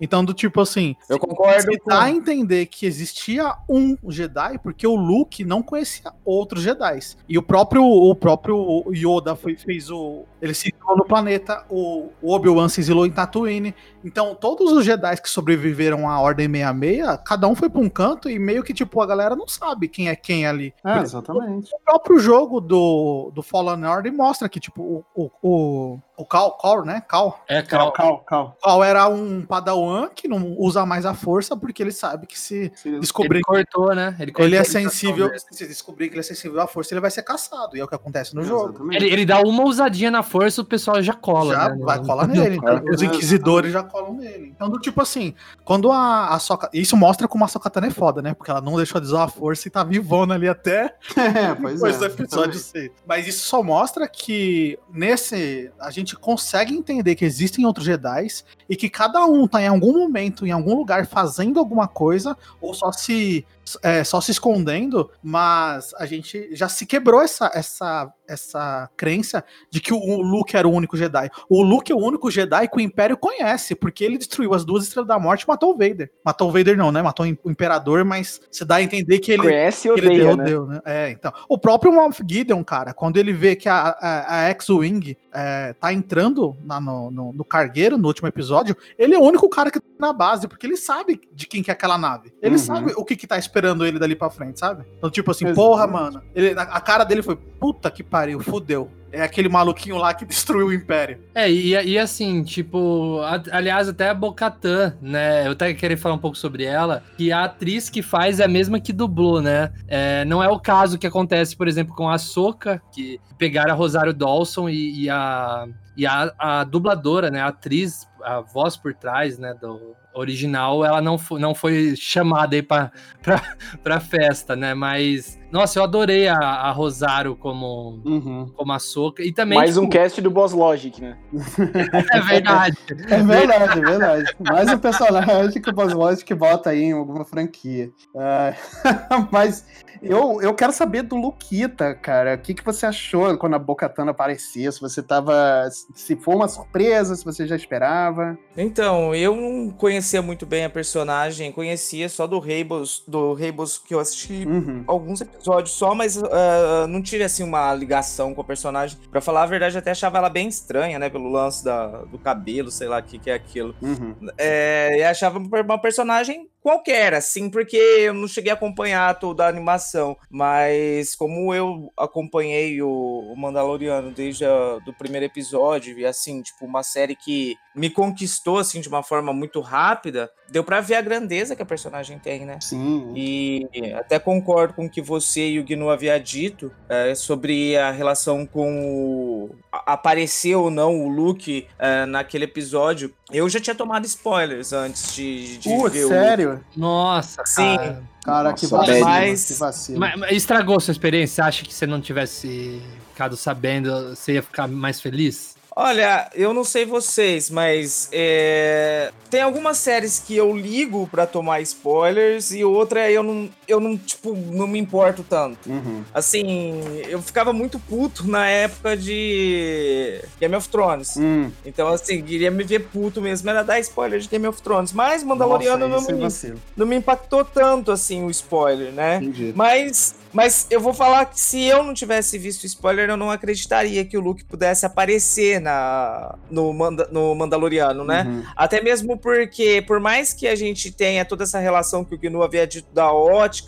Então, do tipo assim, eu concordo. Você com... dá a entender que existia um Jedi porque o Luke não conhecia outros Jedi. E o próprio, o próprio Yoda foi, fez o. Ele se no planeta, o, o Obi-Wan se exilou em Tatooine. Então, todos os Jedi que sobreviveram à Ordem 66, cada um foi pra um canto e meio que, tipo, a galera não sabe quem é quem ali. É, exatamente. O próprio jogo do, do Fallen Order mostra que, tipo, o, o, o o Cal, Cal, né? Cal. É, Cal. Cal, Cal. Cal era um padawan que não usa mais a força porque ele sabe que se descobrir... Ele cortou, né? Ele, cortou ele é sensível... Se descobrir que ele é sensível à força, ele vai ser caçado. E é o que acontece no jogo. Ele, ele, dá uma ousadinha na força, o pessoal já cola, já né? vai colar nele. Então, os inquisidores já colam nele. Então, do tipo assim, quando a, a Soca. Isso mostra como a Sokatana é foda, né? Porque ela não deixou de usar a força e tá vivona ali até é, pois depois é, do episódio 6. Mas isso só mostra que nesse. A gente consegue entender que existem outros Jedi e que cada um tá em algum momento, em algum lugar, fazendo alguma coisa, ou só se é, só se escondendo, mas a gente já se quebrou essa, essa, essa crença de que o Luke era o único Jedi. O Luke é o único Jedi que o Império conhece, porque ele destruiu as duas Estrelas da Morte e matou o Vader. Matou o Vader não, né? Matou o Imperador, mas se dá a entender que ele... Conhece e odeia, ele deu, né? deu, né? É, então. O próprio Moff Gideon, cara, quando ele vê que a, a, a X-Wing é, tá entrando na, no, no, no, cargueiro no último episódio, ele é o único cara que tá na base, porque ele sabe de quem que é aquela nave. Ele uhum. sabe o que que tá esperando ele dali pra frente, sabe? Então, tipo assim, Exatamente. porra, mano. Ele, a cara dele foi, puta que pariu, fudeu. É aquele maluquinho lá que destruiu o Império. É, e, e assim, tipo, a, aliás, até a Bocatã, né? Eu até queria falar um pouco sobre ela, que a atriz que faz é a mesma que dublou, né? É, não é o caso que acontece, por exemplo, com a Soca, que pegaram a Rosário Dawson e, e a. E a, a dubladora, né, a atriz, a voz por trás, né, do, original, ela não não foi chamada aí pra festa, né? Mas, nossa, eu adorei a, a Rosário como, uhum. como a Soca. E também. Mais tipo... um cast do Boss Logic, né? é verdade. É verdade, é verdade. Mais um personagem que o Boss Logic bota aí em alguma franquia. Uh, mas eu, eu quero saber do Luquita, cara. O que, que você achou quando a Bocatana aparecia? Se você tava. Se foi uma surpresa, se você já esperava. Então, eu não conhecia muito bem a personagem, conhecia só do Rebels, do Rebels que eu assisti uhum. alguns episódios só, mas uh, não tive assim uma ligação com a personagem. Para falar a verdade, até achava ela bem estranha, né? Pelo lance da, do cabelo, sei lá o que, que é aquilo. Uhum. É, e achava uma personagem qualquer, assim, porque eu não cheguei a acompanhar toda a animação, mas como eu acompanhei o, Mandaloriano desde o do primeiro episódio, e assim, tipo, uma série que me conquistou, assim, de uma forma muito rápida, deu para ver a grandeza que a personagem tem, né? Sim. E até concordo com o que você e o Gnu havia dito é, sobre a relação com o... aparecer ou não o Luke é, naquele episódio. Eu já tinha tomado spoilers antes de, de uh, ver sério? o... Nossa, Sim. Cara. Cara, que vacilo, mas, que vacilo. Mas, mas estragou sua experiência? Você acha que você não tivesse ficado sabendo, você ia ficar mais feliz? Olha, eu não sei vocês, mas é... tem algumas séries que eu ligo para tomar spoilers e outra eu não, eu não, tipo, não me importo tanto. Uhum. Assim, eu ficava muito puto na época de Game of Thrones. Uhum. Então, assim, queria me ver puto mesmo, era dar spoiler de Game of Thrones. Mas Mandaloriano Nossa, não, me, não me impactou tanto, assim, o spoiler, né? Entendi. Mas mas eu vou falar que se eu não tivesse visto spoiler, eu não acreditaria que o Luke pudesse aparecer na, no, Manda, no Mandaloriano, né? Uhum. Até mesmo porque, por mais que a gente tenha toda essa relação que o Gnu havia dito da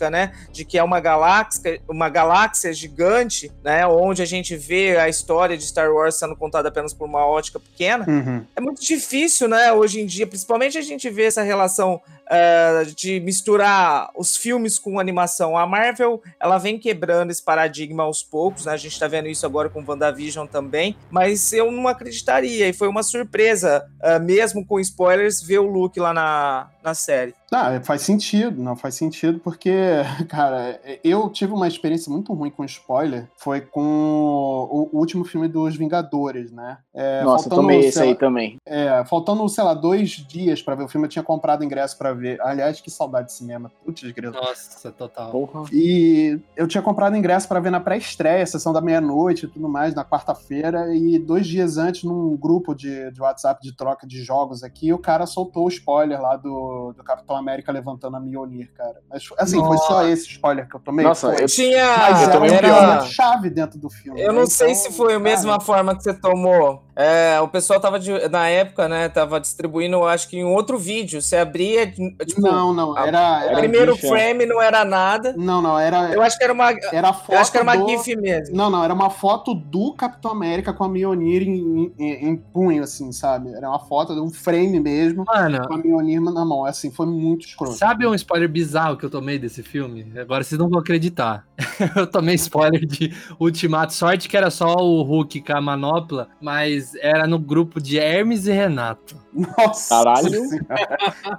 né? De que é uma galáxia, uma galáxia gigante, né? Onde a gente vê a história de Star Wars sendo contada apenas por uma ótica pequena. Uhum. É muito difícil, né? Hoje em dia, principalmente a gente vê essa relação uh, de misturar os filmes com animação. A Marvel, ela vem quebrando esse paradigma aos poucos, né? A gente tá vendo isso agora com WandaVision também, mas eu não acreditaria, e foi uma surpresa, uh, mesmo com spoilers, ver o Luke lá na, na série. Ah, faz sentido, não faz sentido, porque, cara, eu tive uma experiência muito ruim com spoiler, foi com o, último filme dos Vingadores, né? É, Nossa, faltando, tomei esse aí também. É, faltando, sei lá, dois dias para ver o filme, eu tinha comprado ingresso para ver. Aliás, que saudade de cinema. Putz, grilo. Nossa, total. Porra. E eu tinha comprado ingresso para ver na pré-estreia, sessão da meia-noite e tudo mais, na quarta-feira, e dois dias antes, num grupo de, de WhatsApp de troca de jogos aqui, o cara soltou o spoiler lá do do, Capitão América levantando a Mjolnir, cara. Mas, assim, Nossa. foi só esse spoiler que eu tomei. Nossa, eu tinha. Mas eu tomei era... chave dentro do filme. Eu né? não sei então, se foi a mesma forma que você tomou. É, o pessoal tava, de, na época, né, tava distribuindo, acho que em outro vídeo. Você abria, tipo... Não, não, era... era o primeiro bicha. frame não era nada. Não, não, era... Eu acho que era uma... Era foto eu acho que era uma do... gif mesmo. Não, não, era uma foto do Capitão América com a Mjolnir em, em, em punho, assim, sabe? Era uma foto, um frame mesmo, Mano. com a Mjolnir na mão. Bom. Assim, foi muito escroto. Sabe um spoiler bizarro que eu tomei desse filme? Agora vocês não vão acreditar. eu tomei spoiler de Ultimato. Sorte que era só o Hulk com a manopla, mas era no grupo de Hermes e Renato. Nossa! Caralho!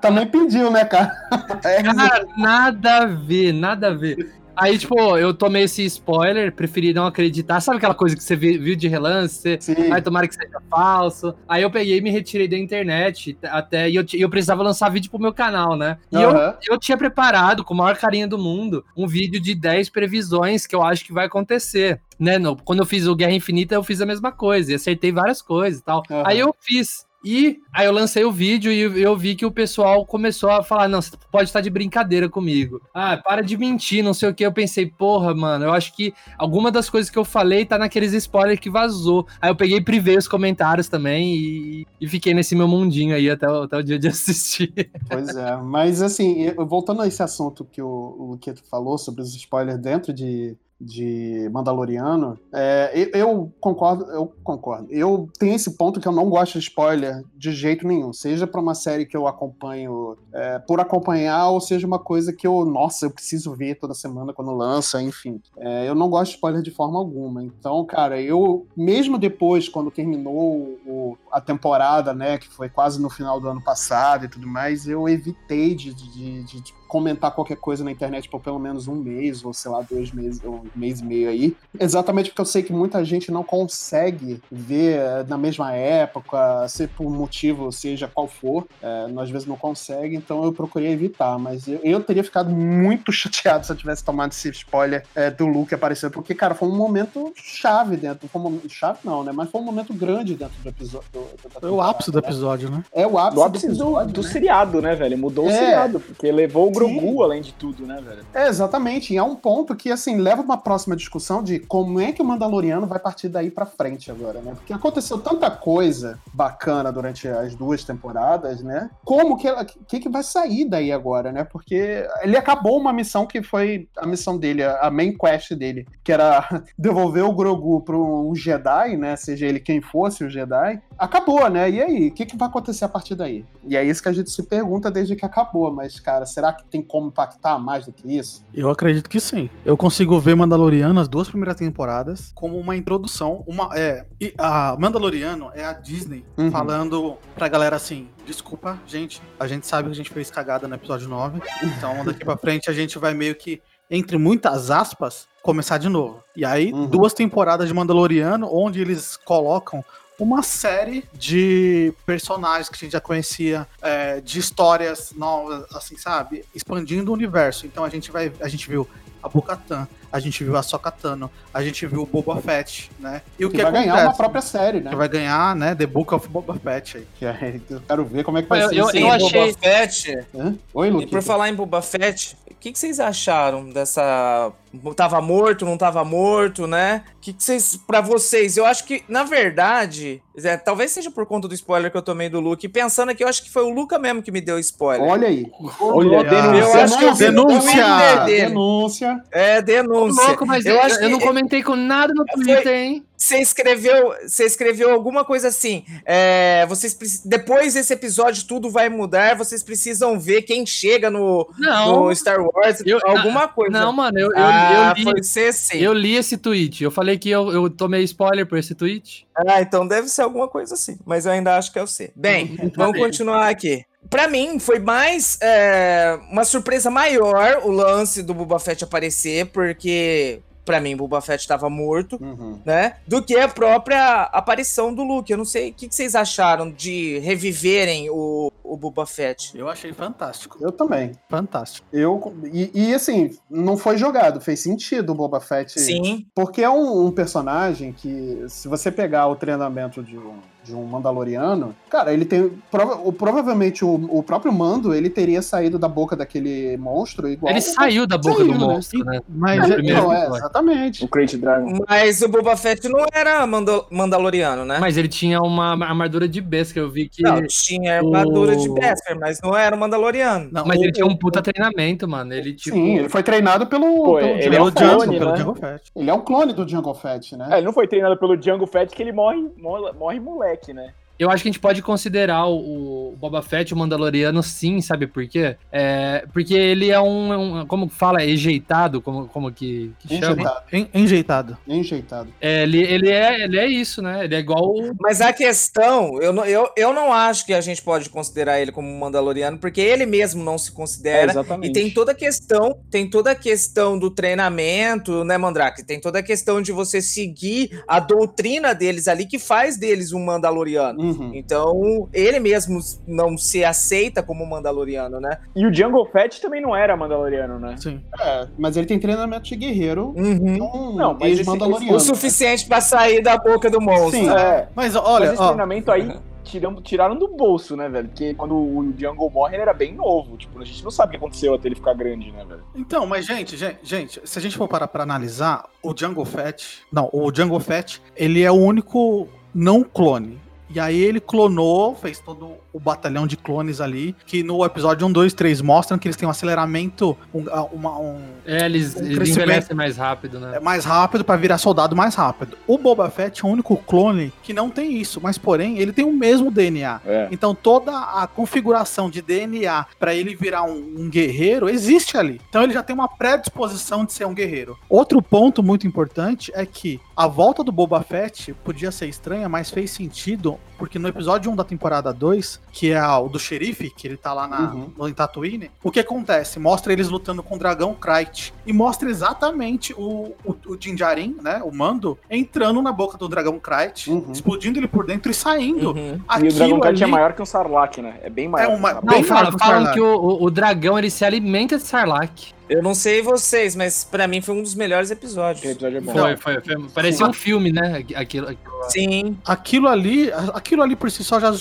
Também pediu, né, cara? Cara, nada a ver, nada a ver. Aí, tipo, eu tomei esse spoiler, preferi não acreditar. Sabe aquela coisa que você viu de relance? Sim. Aí tomara que seja falso. Aí eu peguei e me retirei da internet. Até, e eu, eu precisava lançar vídeo pro meu canal, né? E uhum. eu, eu tinha preparado, com o maior carinho do mundo, um vídeo de 10 previsões que eu acho que vai acontecer. Né, no, quando eu fiz o Guerra Infinita, eu fiz a mesma coisa, e acertei várias coisas e tal. Uhum. Aí eu fiz. E aí eu lancei o vídeo e eu vi que o pessoal começou a falar: não, você pode estar de brincadeira comigo. Ah, para de mentir, não sei o que. Eu pensei, porra, mano, eu acho que alguma das coisas que eu falei tá naqueles spoilers que vazou. Aí eu peguei e privei os comentários também e, e fiquei nesse meu mundinho aí até, até o dia de assistir. Pois é, mas assim, voltando a esse assunto que o, o Luqueto falou sobre os spoilers dentro de, de Mandaloriano, é, eu, concordo, eu concordo. Eu tenho esse ponto que eu não gosto de spoiler de jeito nenhum, seja para uma série que eu acompanho é, por acompanhar, ou seja uma coisa que eu, nossa, eu preciso ver toda semana quando lança, enfim. É, eu não gosto de spoiler de forma alguma. Então, cara, eu mesmo depois, quando terminou o, a temporada, né, que foi quase no final do ano passado e tudo mais, eu evitei de, de, de, de comentar qualquer coisa na internet por pelo menos um mês, ou sei lá, dois meses, ou um mês e meio aí. Exatamente porque eu sei que muita gente não consegue ver eh, na mesma época, se por motivo seja qual for, é, às vezes não consegue, então eu procurei evitar. Mas eu, eu teria ficado muito chateado se eu tivesse tomado esse spoiler é, do Luke aparecendo, porque, cara, foi um momento chave dentro. Foi um momento, chave não, né? Mas foi um momento grande dentro do episódio. Do, do, foi o ápice do episódio, né? É o ápice, do, ápice do, do, né? seriado, né, velho? Mudou é. o seriado, porque levou o grupo Grogu, além de tudo, né, velho? É, exatamente. E é um ponto que, assim, leva uma próxima discussão de como é que o Mandaloriano vai partir daí pra frente agora, né? Porque aconteceu tanta coisa bacana durante as duas temporadas, né? Como que, que, que vai sair daí agora, né? Porque ele acabou uma missão que foi a missão dele, a main quest dele, que era devolver o Grogu para um Jedi, né? Seja ele quem fosse o Jedi. Acabou, né? E aí? O que, que vai acontecer a partir daí? E é isso que a gente se pergunta desde que acabou. Mas, cara, será que tem como impactar mais do que isso? Eu acredito que sim. Eu consigo ver Mandaloriano, as duas primeiras temporadas, como uma introdução. Uma, é, a Mandaloriano é a Disney uhum. falando pra galera assim: desculpa, gente, a gente sabe que a gente fez cagada no episódio 9. Então daqui pra frente a gente vai meio que, entre muitas aspas, começar de novo. E aí, uhum. duas temporadas de Mandaloriano, onde eles colocam uma série de personagens que a gente já conhecia, é, de histórias novas, assim, sabe? Expandindo o universo. Então a gente vai. A gente viu a Bocatan, a gente viu a Sokatano, a gente viu o Boba Fett, né? E o que, que vai acontece, ganhar uma própria série, né? Que vai ganhar, né? The Book of Boba Fett aí. Que é, eu quero ver como é que vai eu, ser. Eu, eu, achei... Boba Fett. Hã? Oi, Luke. E por falar em Boba Fett, o que, que vocês acharam dessa tava morto, não tava morto, né? O que, que vocês, para vocês, eu acho que, na verdade, é, talvez seja por conta do spoiler que eu tomei do Luke, pensando aqui, eu acho que foi o Luca mesmo que me deu spoiler. Olha aí. Olha, denúncia. Eu acho que eu denúncia. Denúncia. É, denúncia. Louco, mas eu, eu, acho eu não comentei com nada no Twitter, foi... hein? Você escreveu, você escreveu alguma coisa assim. É, vocês depois desse episódio tudo vai mudar. Vocês precisam ver quem chega no, não, no Star Wars, eu, alguma coisa. Não, mano, eu, ah, eu, li, sim. eu li esse tweet. Eu falei que eu, eu tomei spoiler por esse tweet. Ah, então deve ser alguma coisa assim. Mas eu ainda acho que é o C. Bem, vamos continuar aqui. Para mim, foi mais é, uma surpresa maior o lance do Boba Fett aparecer, porque para mim, Boba Fett estava morto, uhum. né? Do que a própria aparição do Luke. Eu não sei o que, que vocês acharam de reviverem o, o Boba Fett. Eu achei fantástico. Eu também. Fantástico. Eu, e, e, assim, não foi jogado, fez sentido o Boba Fett. Sim. Porque é um, um personagem que, se você pegar o treinamento de um de um Mandaloriano, cara, ele tem. Prova, provavelmente o, o, próprio Mando ele teria saído da boca daquele monstro igual. Ele saiu da boca saiu, do né? monstro, né? Mas é, não, é, exatamente. O Crate Dragon. Mas o Boba Fett não era Mandal Mandaloriano, né? Mas ele tinha uma armadura de Beskar, eu vi que. Não, tinha armadura o... de Beskar, mas não era o Mandaloriano. Não, mas o, ele tinha um puta treinamento, mano. Ele, tipo... Sim, ele foi treinado pelo. Pô, pelo ele, é um clone, né? Django Fett. Ele é um clone do Django Fett, né? É, ele não foi treinado pelo Django Fett que ele morre, morre, morre moleque moleque, né? Eu acho que a gente pode considerar o, o Boba Fett, o Mandaloriano, sim, sabe por quê? É, porque ele é um, um como fala, ejeitado, como, como que, que chama? En, enjeitado. Enjeitado. É, ele, ele, é, ele é isso, né? Ele é igual. Mas a questão, eu não, eu, eu não acho que a gente pode considerar ele como um Mandaloriano, porque ele mesmo não se considera. É, exatamente. E tem toda a questão, tem toda a questão do treinamento, né, Mandrake? Tem toda a questão de você seguir a doutrina deles ali que faz deles um Mandaloriano. Uhum. Então, ele mesmo não se aceita como Mandaloriano, né? E o Jungle Fett também não era Mandaloriano, né? Sim. É, mas ele tem treinamento de guerreiro. Uhum. Então, não, mas esse, Mandaloriano. O suficiente para sair da boca do monstro. Sim, é. Mas olha, mas esse ó, treinamento aí tiram, tiraram do bolso, né, velho? Porque quando o Jungle morre, ele era bem novo. Tipo, a gente não sabe o que aconteceu até ele ficar grande, né, velho? Então, mas, gente, gente, gente se a gente for parar pra analisar, o Jungle Fett. Não, o Jungle Fett, ele é o único não clone. E aí ele clonou, fez todo o batalhão de clones ali, que no episódio 1, 2, 3 mostram que eles têm um aceleramento, um, uma, um, é, eles, um eles envelhecem mais rápido, né? É mais rápido para virar soldado mais rápido. O Boba Fett é o único clone que não tem isso, mas porém ele tem o mesmo DNA. É. Então toda a configuração de DNA para ele virar um, um, guerreiro existe ali. Então ele já tem uma predisposição de ser um guerreiro. Outro ponto muito importante é que a volta do Boba Fett podia ser estranha, mas fez sentido porque no episódio 1 da temporada 2, que é o do xerife, que ele tá lá na, uhum. no Tatooine, o que acontece? Mostra eles lutando com o dragão Krayt. E mostra exatamente o, o, o Jinjarin, né, o Mando, entrando na boca do dragão Krayt, uhum. explodindo ele por dentro e saindo. Uhum. E o dragão Krayt é ali... é maior que um Sarlacc, né? É bem maior. É uma, bem Não, fala, falam que o, o, o dragão ele se alimenta de Sarlacc. Eu não sei vocês, mas para mim foi um dos melhores episódios. Episódio é bom. Foi, foi, foi. Parecia um filme, né? Aquilo, aquilo, Sim. Aquilo ali, aquilo ali por si só já,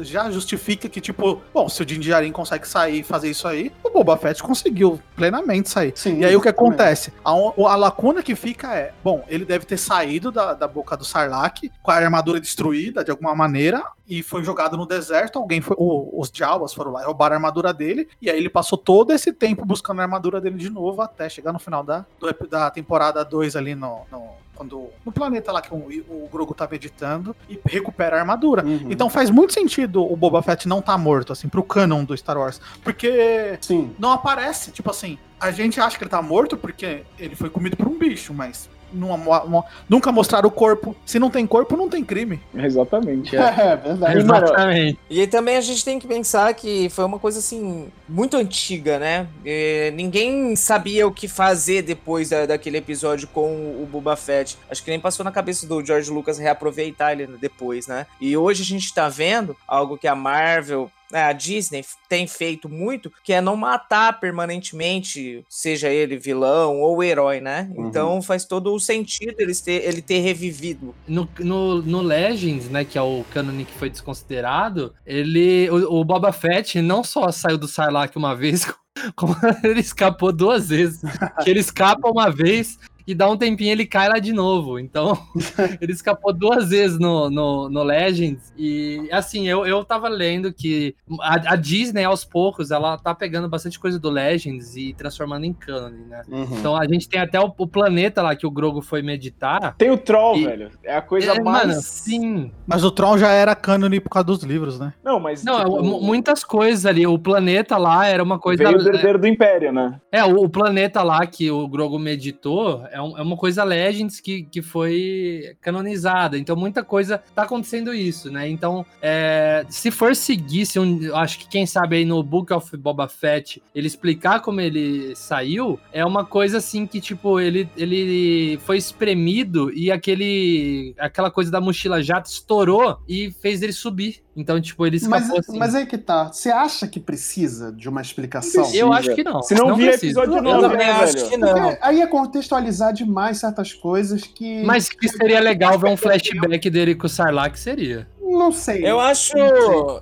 já justifica que, tipo, bom, se o Din Djarin consegue sair e fazer isso aí, o Boba Fett conseguiu plenamente sair. Sim, e aí o que acontece? A, a, lacuna que fica é, bom, ele deve ter saído da, da boca do Sarlacc com a armadura destruída de alguma maneira e foi jogado no deserto. Alguém foi, os Jawas foram lá e roubaram a armadura dele. E aí ele passou todo esse tempo buscando a armadura dele de novo até chegar no final da, da temporada 2 ali no, no quando no planeta lá que o, o Grogu tava editando e recupera a armadura. Uhum. Então faz muito sentido o Boba Fett não tá morto, assim, pro canon do Star Wars. Porque Sim. não aparece, tipo assim, a gente acha que ele tá morto porque ele foi comido por um bicho, mas numa, nunca mostrar o corpo. Se não tem corpo, não tem crime. Exatamente. É, é verdade. Exatamente. E também a gente tem que pensar que foi uma coisa assim, muito antiga, né? E ninguém sabia o que fazer depois da, daquele episódio com o Boba Fett. Acho que nem passou na cabeça do George Lucas reaproveitar ele depois, né? E hoje a gente tá vendo algo que a Marvel a Disney tem feito muito, que é não matar permanentemente, seja ele vilão ou herói, né? Uhum. Então faz todo o sentido ele ter, ele ter revivido. No, no, no Legends, né, que é o canon que foi desconsiderado, ele, o, o Boba Fett não só saiu do Sarlacc uma vez, como ele escapou duas vezes. que ele escapa uma vez e dá um tempinho ele cai lá de novo. Então, ele escapou duas vezes no, no, no, Legends. E, assim, eu, eu tava lendo que a, a, Disney, aos poucos, ela tá pegando bastante coisa do Legends e transformando em canon, né? Uhum. Então, a gente tem até o, o, planeta lá que o Grogo foi meditar. Tem o Troll, e... velho. É a coisa é, mais... Mano, sim. Mas o Troll já era canon por causa dos livros, né? Não, mas... Não, tipo... muitas coisas ali. O planeta lá era uma coisa... Veio o herdeiro do Império, né? É, o, o planeta lá que o Grogo meditou é, um, é uma coisa Legends que, que foi canonizada. Então, muita coisa tá acontecendo isso, né? Então, é, se for seguir, se um, acho que quem sabe aí no Book of Boba Fett ele explicar como ele saiu, é uma coisa assim que, tipo, ele, ele foi espremido e aquele aquela coisa da mochila jato estourou e fez ele subir. Então, tipo, ele escapou mas, assim. Mas aí que tá. Você acha que precisa de uma explicação? Eu acho que não. Se não, não vir episódio 9, eu também né, acho que não. Porque aí é contextualizar demais certas coisas que. Mas que seria legal ver um flashback dele com o Sarlacc, seria. Não sei. Eu acho,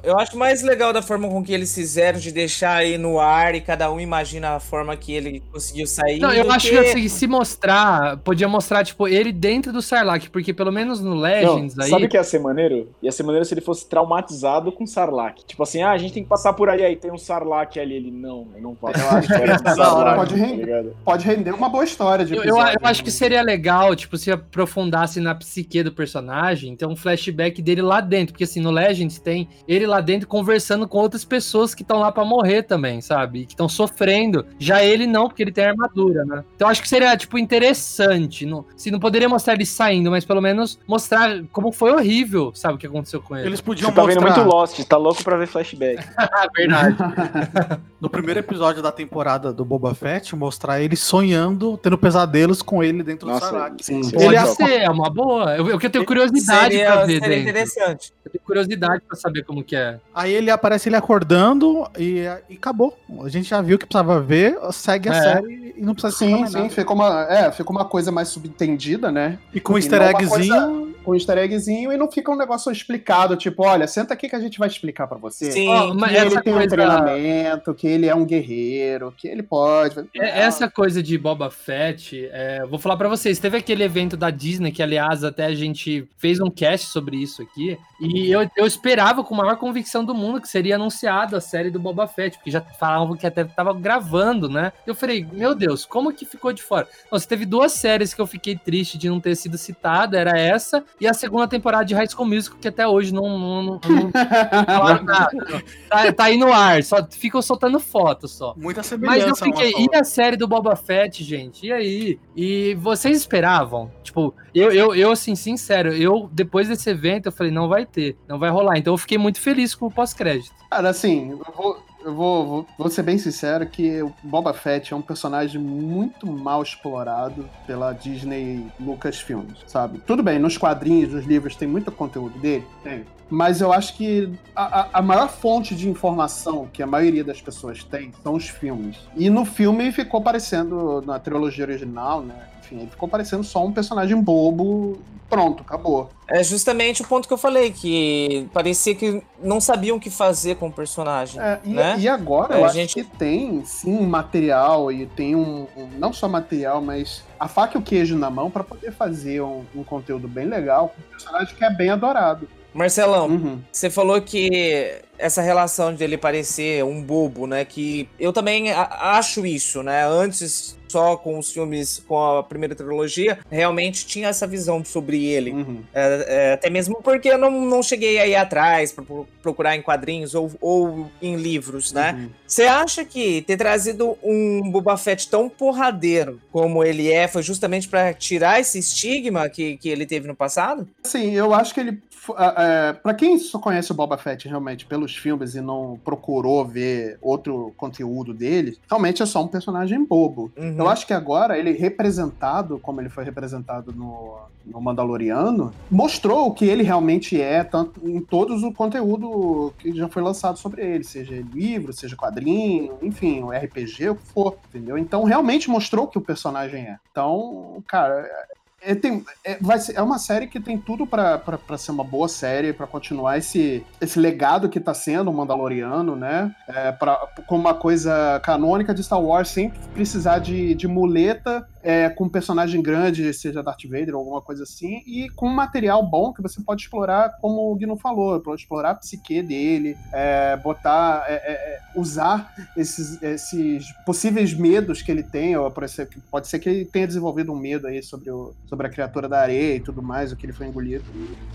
eu acho mais legal da forma com que eles fizeram de deixar aí no ar e cada um imagina a forma que ele conseguiu sair. Não, eu acho que, assim, se mostrar, podia mostrar tipo ele dentro do Sarlacc, porque pelo menos no Legends não, aí. Sabe o que ia ser maneiro? Ia ser maneiro se ele fosse traumatizado com Sarlacc. Tipo assim, ah, a gente tem que passar por ali aí, tem um Sarlacc ali, ele não, eu não posso. Eu acho que Sarlacc, pode, tá render, tá pode render uma boa história de eu, eu, eu acho que seria legal, tipo, se aprofundasse na psique do personagem, então um flashback dele lá dentro dentro, porque assim, no Legends tem ele lá dentro conversando com outras pessoas que estão lá para morrer também, sabe? Que estão sofrendo. Já ele não, porque ele tem armadura, né? Então acho que seria, tipo, interessante. Não, se não poderia mostrar ele saindo, mas pelo menos mostrar como foi horrível, sabe, o que aconteceu com ele. Eles podiam Você tá mostrar... vendo muito Lost, tá louco pra ver flashback. Verdade. no primeiro episódio da temporada do Boba Fett, mostrar ele sonhando, tendo pesadelos com ele dentro Nossa, do Sarlacc. Sim, sim. Ele ia ser, é uma boa. Eu, eu tenho curiosidade seria, pra ver. Seria interessante. Eu tenho curiosidade pra saber como que é. Aí ele aparece ele acordando e, e acabou. A gente já viu que precisava ver, segue a é. série e não precisa Sim, sim, ficou uma, é, ficou uma coisa mais subentendida, né? E com um easter eggzinho. Um easter eggzinho e não fica um negócio explicado, tipo, olha, senta aqui que a gente vai explicar para você. Sim, oh, mas ele tem coisa... um treinamento, que ele é um guerreiro, que ele pode. É, essa coisa de Boba Fett, é, vou falar para vocês, teve aquele evento da Disney, que aliás até a gente fez um cast sobre isso aqui, e eu, eu esperava com a maior convicção do mundo que seria anunciado a série do Boba Fett, porque já falavam que até tava gravando, né? Eu falei, meu Deus, como que ficou de fora? Nossa, teve duas séries que eu fiquei triste de não ter sido citada, era essa e a segunda temporada de High School Musical, que até hoje não, não, não, não tá, tá, aí no ar, só ficam soltando fotos só. Muita semelhança. Mas eu fiquei, e a série do Boba Fett, gente? E aí? E vocês esperavam? Tipo, eu, eu, eu assim, sincero, eu, depois desse evento, eu falei, não vai ter, não vai rolar. Então eu fiquei muito feliz com o pós-crédito. Cara, assim, eu vou, eu vou, vou, vou, ser bem sincero que o Boba Fett é um personagem muito mal explorado pela Disney Lucasfilms, sabe? Tudo bem, nos quadrinhos, nos livros, tem muito conteúdo dele, tem. Mas eu acho que a, a maior fonte de informação que a maioria das pessoas tem são os filmes. E no filme ficou parecendo, na trilogia original, né? Enfim, ele ficou parecendo só um personagem bobo pronto, acabou. É justamente o ponto que eu falei, que parecia que não sabiam o que fazer com o personagem. É, e, né? e agora é, eu acho gente... que tem sim material e tem um, um, não só material, mas a faca e o queijo na mão para poder fazer um, um, conteúdo bem legal com um personagem que é bem adorado. Marcelão, uhum. você falou que essa relação de ele parecer um bobo, né? Que eu também acho isso, né? Antes, só com os filmes, com a primeira trilogia, realmente tinha essa visão sobre ele. Uhum. É, é, até mesmo porque eu não, não cheguei aí atrás para procurar em quadrinhos ou, ou em livros, né? Uhum. Você uhum. acha que ter trazido um Boba Fett tão porradeiro como ele é foi justamente para tirar esse estigma que, que ele teve no passado? Sim, eu acho que ele. É, para quem só conhece o Boba Fett realmente pelo pelos filmes e não procurou ver outro conteúdo dele, realmente é só um personagem bobo. Uhum. Eu acho que agora ele representado, como ele foi representado no, no Mandaloriano, mostrou o que ele realmente é, tanto em todos o conteúdo que já foi lançado sobre ele, seja livro, seja quadrinho, enfim, o RPG, o que for, entendeu? Então realmente mostrou o que o personagem é. Então, cara, é, tem, é, vai ser, é uma série que tem tudo para ser uma boa série, para continuar esse, esse legado que tá sendo o Mandaloriano, né? É, pra, uma coisa canônica de Star Wars, sem precisar de, de muleta é, com um personagem grande, seja Darth Vader ou alguma coisa assim, e com um material bom que você pode explorar, como o Guino falou, pode explorar a psique dele, é, botar, é, é, é usar esses, esses possíveis medos que ele tem, ou pode ser, pode ser que ele tenha desenvolvido um medo aí sobre, o, sobre a criatura da areia e tudo mais, o que ele foi engolido,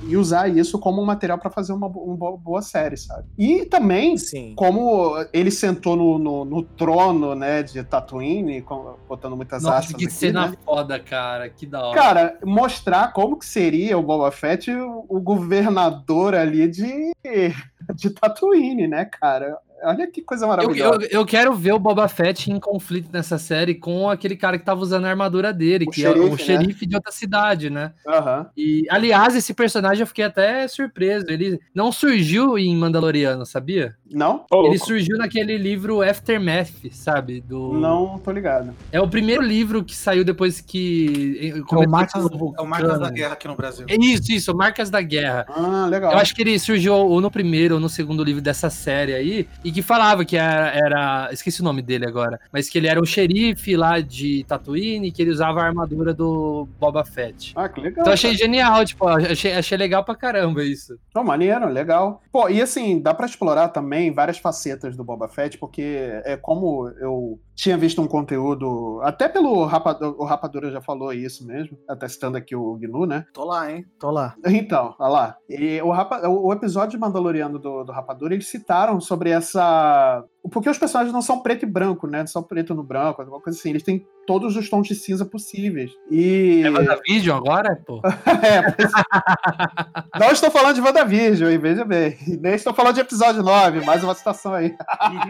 e usar isso como um material para fazer uma, uma, boa série, sabe? E também, Sim. como ele sentou no, no, no trono, né, de Tatooine, botando muitas Nossa, aspas cena né? foda, cara. Que da hora. Cara, mostrar como que seria o Boba Fett o, o governador ali de, de Tatooine, né, cara? Olha que coisa maravilhosa. Eu, eu, eu, quero ver o Boba Fett em conflito nessa série com aquele cara que tava usando a armadura dele, o que xerife, é o né? xerife de outra cidade, né? Uhum. E, aliás, esse personagem eu fiquei até surpreso. Ele não surgiu em Mandaloriano, sabia? Não? Oh, ele surgiu naquele livro Aftermath, sabe? Do... Não, tô ligado. É o primeiro livro que saiu depois que. É o, Marcas, é o Marcas da Guerra aqui no Brasil. É isso, isso, Marcas da Guerra. Ah, legal. Eu acho que ele surgiu ou no primeiro ou no segundo livro dessa série aí. E que falava que era, era, Esqueci o nome dele agora. Mas que ele era um xerife lá de Tatooine que ele usava a armadura do Boba Fett. Ah, que legal. Então achei cara. genial, tipo, achei, achei legal pra caramba isso. Pô, maneiro, legal. Pô, e assim, dá pra explorar também várias facetas do Boba Fett, porque é como eu tinha visto um conteúdo, até pelo Rapadura, o Rapadura já falou isso mesmo, até citando aqui o Gnu, né? Tô lá, hein? Tô lá. Então, olha lá. E o, Rapa, o episódio de Mandaloriano do, do Rapadura, eles citaram sobre essa porque os personagens não são preto e branco, né? Não são preto no branco, alguma coisa assim. Eles têm todos os tons de cinza possíveis. E. É WandaVision agora, pô? é, não estou falando de WandaVision, veja bem. Nem estou falando de episódio 9, mais uma citação aí.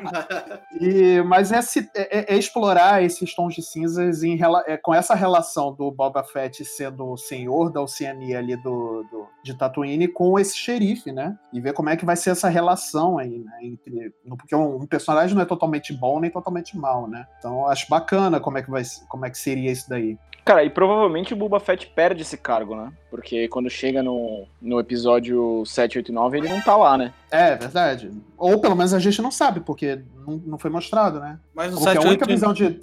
e, mas é, é, é, explorar esses tons de cinzas em, é, com essa relação do Boba Fett sendo o senhor da Oceania ali do, do, de Tatooine com esse xerife, né? E ver como é que vai ser essa relação aí, né? Entre, porque um, um personagem não é totalmente bom nem totalmente mal, né? Então acho bacana como é que vai como é que seria isso daí. Cara, e provavelmente o Boba Fett perde esse cargo, né? Porque quando chega no, no episódio 789, ele não tá lá, né? É, verdade. Ou pelo menos a gente não sabe, porque não, não foi mostrado, né? Mas no porque 7, a, única 8... visão de,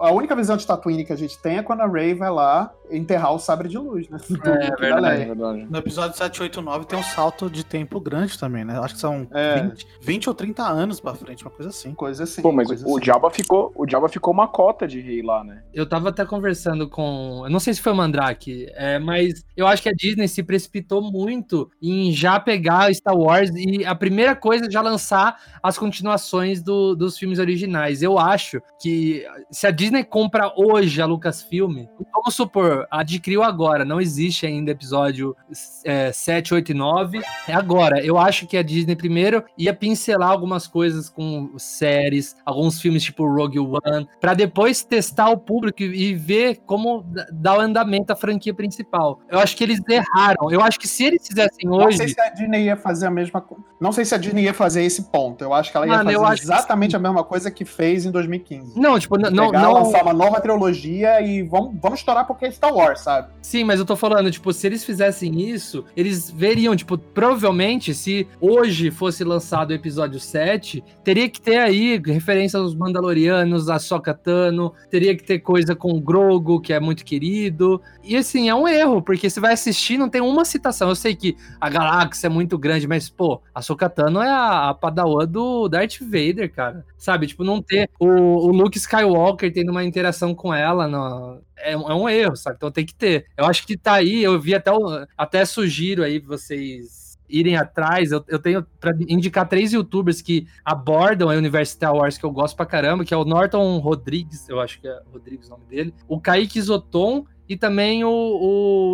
a única visão de Tatooine que a gente tem é quando a Rey vai lá enterrar o sabre de luz, né? É, verdade, verdade. No episódio 789 tem um salto de tempo grande também, né? Acho que são é. 20, 20 ou 30 anos pra frente, uma coisa assim. Coisa assim. Pô, mas o assim. Jabba ficou, o Jabba ficou uma cota de rei lá, né? Eu tava até conversando com, eu não sei se foi o Mandrake, é, mas eu acho que a Disney se precipitou muito em já pegar Star Wars e a primeira coisa é já lançar as continuações do, dos filmes originais. Eu acho que se a Disney compra hoje a Lucasfilm, vamos supor, adquiriu agora, não existe ainda episódio é, 7, 8 e 9, é agora. Eu acho que a Disney primeiro ia pincelar algumas coisas com séries, alguns filmes tipo Rogue One, para depois testar o público e ver como dar o andamento à franquia principal. Eu acho que eles erraram. Eu acho que se eles fizessem hoje. Não sei se a Disney ia fazer a mesma coisa. Não sei se a Disney ia fazer esse ponto. Eu acho que ela ia Mano, fazer exatamente a mesma coisa que fez em 2015. Não, tipo, não. Pegar, não... lançar uma nova trilogia e vamos, vamos estourar porque é Star Wars, sabe? Sim, mas eu tô falando, tipo, se eles fizessem isso, eles veriam, tipo, provavelmente, se hoje fosse lançado o episódio 7, teria que ter aí referência aos Mandalorianos, a Sokatano, teria que ter coisa com o Grogo, que é muito querido. E assim, é um erro, porque você vai assistir, não tem uma citação. Eu sei que a galáxia é muito grande, mas, pô, a Sokatano é a, a padawan do Darth Vader, cara. Sabe? Tipo, não ter o, o Luke Skywalker tendo uma interação com ela no, é, é, um erro, sabe? Então tem que ter. Eu acho que tá aí, eu vi até, até sugiro aí vocês irem atrás. Eu, eu tenho para indicar três youtubers que abordam a universo Star Wars que eu gosto pra caramba, que é o Norton Rodrigues, eu acho que é Rodrigues o nome dele, o Kaique Zoton e também o,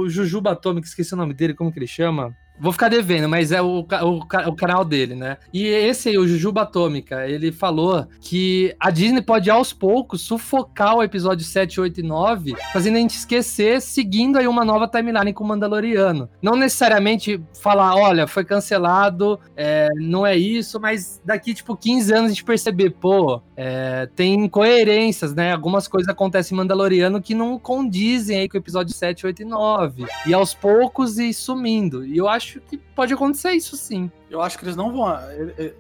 o Jujuba Atomic, esqueci o nome dele, como que ele chama? Vou ficar devendo, mas é o, o, o, canal dele, né? E esse aí, o Jujuba Atômica, ele falou que a Disney pode aos poucos sufocar o episódio 7, 8 e 9, fazendo a gente esquecer, seguindo aí uma nova timeline com o Mandaloriano. Não necessariamente falar, olha, foi cancelado, é, não é isso, mas daqui, tipo, 15 anos a gente perceber, pô, é, tem incoerências, né? Algumas coisas acontecem em Mandaloriano que não condizem aí com o episódio 7, 8 e 9. E aos poucos ir sumindo. E eu acho que pode acontecer isso sim. Eu acho que eles não vão.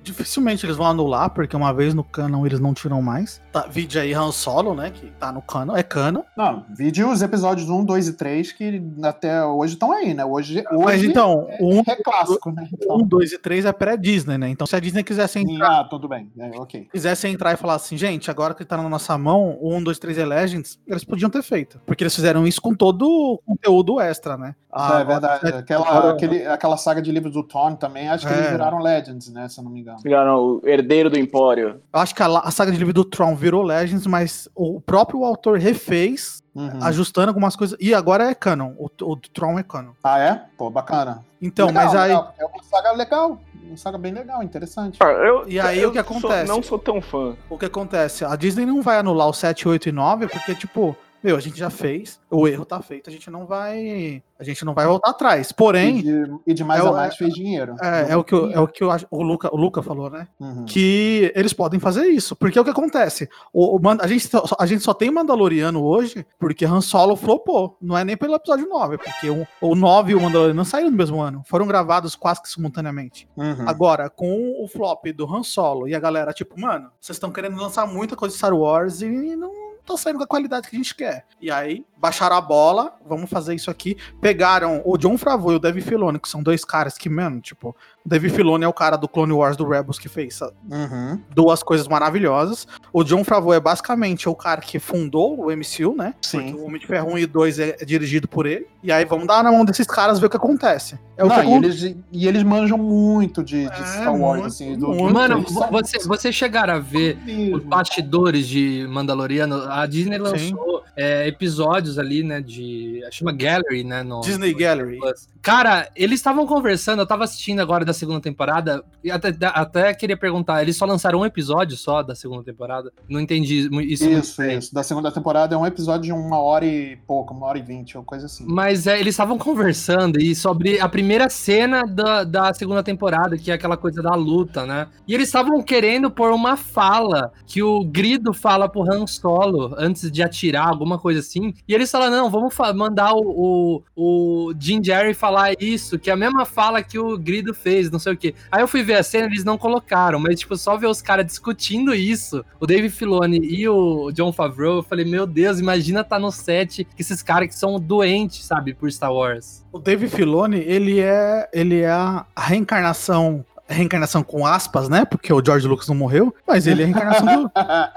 Dificilmente eles vão anular, porque uma vez no canon eles não tiram mais. Tá, vídeo aí Han Solo, né? Que tá no canon, é canon. Não, vídeo os episódios 1, 2 e 3 que até hoje estão aí, né? Hoje, hoje Mas então, é, um, é clássico, né? Então. 1, 2 e 3 é pré-Disney, né? Então se a Disney quisesse entrar. Ah, tudo bem. É, ok. Quisesse entrar e falar assim, gente, agora que tá na nossa mão, o 1, 2, 3 é Legends, eles podiam ter feito. Porque eles fizeram isso com todo o conteúdo extra, né? Ah, é verdade. Aquela, aquele, aquela saga de livros do Thorne também, acho que é. eles viraram Legends, né? Se eu não me engano. Viraram o herdeiro do Empório. Eu acho que a, a saga de livros do Tron virou Legends, mas o próprio autor refez, uhum. ajustando algumas coisas. E agora é canon. O, o Tron é canon. Ah, é? Pô, bacana. Então, legal, mas aí. Legal. É uma saga legal. Uma saga bem legal, interessante. Ah, eu, e aí o que acontece? Sou, não sou tão fã. O que acontece? A Disney não vai anular o 7, 8 e 9, porque, tipo, meu, a gente já fez, o erro tá feito, a gente não vai a gente não vai voltar atrás. Porém. E de, e de mais é, a mais fez dinheiro. É, é o que, eu, é o, que eu, o, Luca, o Luca falou, né? Uhum. Que eles podem fazer isso. Porque é o que acontece. O, o, a, gente, a gente só tem Mandaloriano hoje porque Han Solo flopou. Não é nem pelo episódio 9, porque o, o 9 e o Mandaloriano não saíram no mesmo ano. Foram gravados quase que simultaneamente. Uhum. Agora, com o flop do Han Solo e a galera, tipo, mano, vocês estão querendo lançar muita coisa de Star Wars e não tá saindo com a qualidade que a gente quer. E aí, baixaram a bola, vamos fazer isso aqui. Pegaram o John Favreau e o Dave Filoni, que são dois caras que, mano, tipo, Dave Filoni é o cara do Clone Wars do Rebels que fez uhum. duas coisas maravilhosas. O John Favreau é basicamente o cara que fundou o MCU, né? Sim. Porque o Homem de Ferro 1 e 2 é, dirigido por ele. E aí vamos dar na mão desses caras ver o que acontece. É o Não, que e, eles, e eles manjam muito de, de é, Star Wars, muito, assim. Do, muito. Mano, você, você chegaram a ver os bastidores de Mandaloriano? A Disney lançou é, episódios ali, né? De. Chama Gallery, né? No, Disney no Gallery. Cara, eles estavam conversando, eu tava assistindo agora da segunda temporada, e até, até queria perguntar, eles só lançaram um episódio só da segunda temporada? Não entendi isso. Isso, isso. Da segunda temporada é um episódio de uma hora e pouco, uma hora e vinte, ou coisa assim. Mas é, eles estavam conversando e sobre a primeira cena da, da segunda temporada, que é aquela coisa da luta, né? E eles estavam querendo pôr uma fala que o Grido fala pro Han Solo antes de atirar, alguma coisa assim. E eles falaram, não, vamos mandar o, o, o Jim Jerry falar falar isso, que é a mesma fala que o Grido fez, não sei o quê. Aí eu fui ver a cena, eles não colocaram, mas, tipo, só ver os caras discutindo isso, o Dave Filoni e o John Favreau, eu falei, meu Deus, imagina tá no set que esses caras que são doentes, sabe, por Star Wars. O Dave Filoni, ele é, ele é a reencarnação reencarnação com aspas, né? Porque o George Lucas não morreu, mas ele é a reencarnação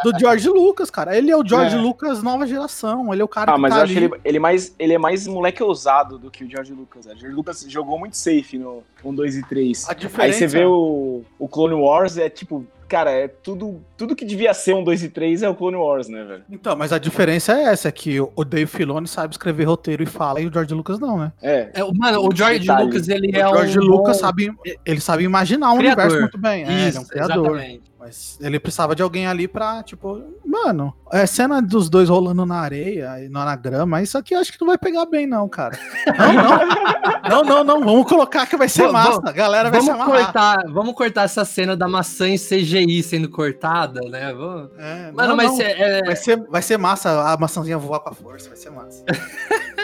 do, do George Lucas, cara. Ele é o George é. Lucas nova geração. Ele é o cara ah, que mas tá eu ali. acho ele, ele, mais, ele é mais moleque ousado do que o George Lucas. O George Lucas jogou muito safe no 1, 2 e 3. Aí você vê o, o Clone Wars, é tipo, cara, é tudo, tudo que devia ser um 2 e 3 é o Clone Wars, né, velho? Então, mas a diferença é essa, é que o Dave Filoni sabe escrever roteiro e fala, e o George Lucas não, né? É. é mano, o George Detalhe. Lucas, ele o é George um Lucas bom... sabe, ele sabe imaginar um criador. universo muito bem. Isso, é, ele é um criador. Exatamente. Mas ele precisava de alguém ali pra, tipo, mano, é cena dos dois rolando na areia e na grama, isso aqui eu acho que não vai pegar bem, não, cara. Não, não. não, não, não. Vamos colocar que vai ser massa. A galera vai vamos cortar, Vamos cortar essa cena da maçã em CGI sendo cortada, né? Vamos... É, mano, não, mas não. É... Vai, ser, vai ser massa a maçãzinha voar com a força, vai ser massa.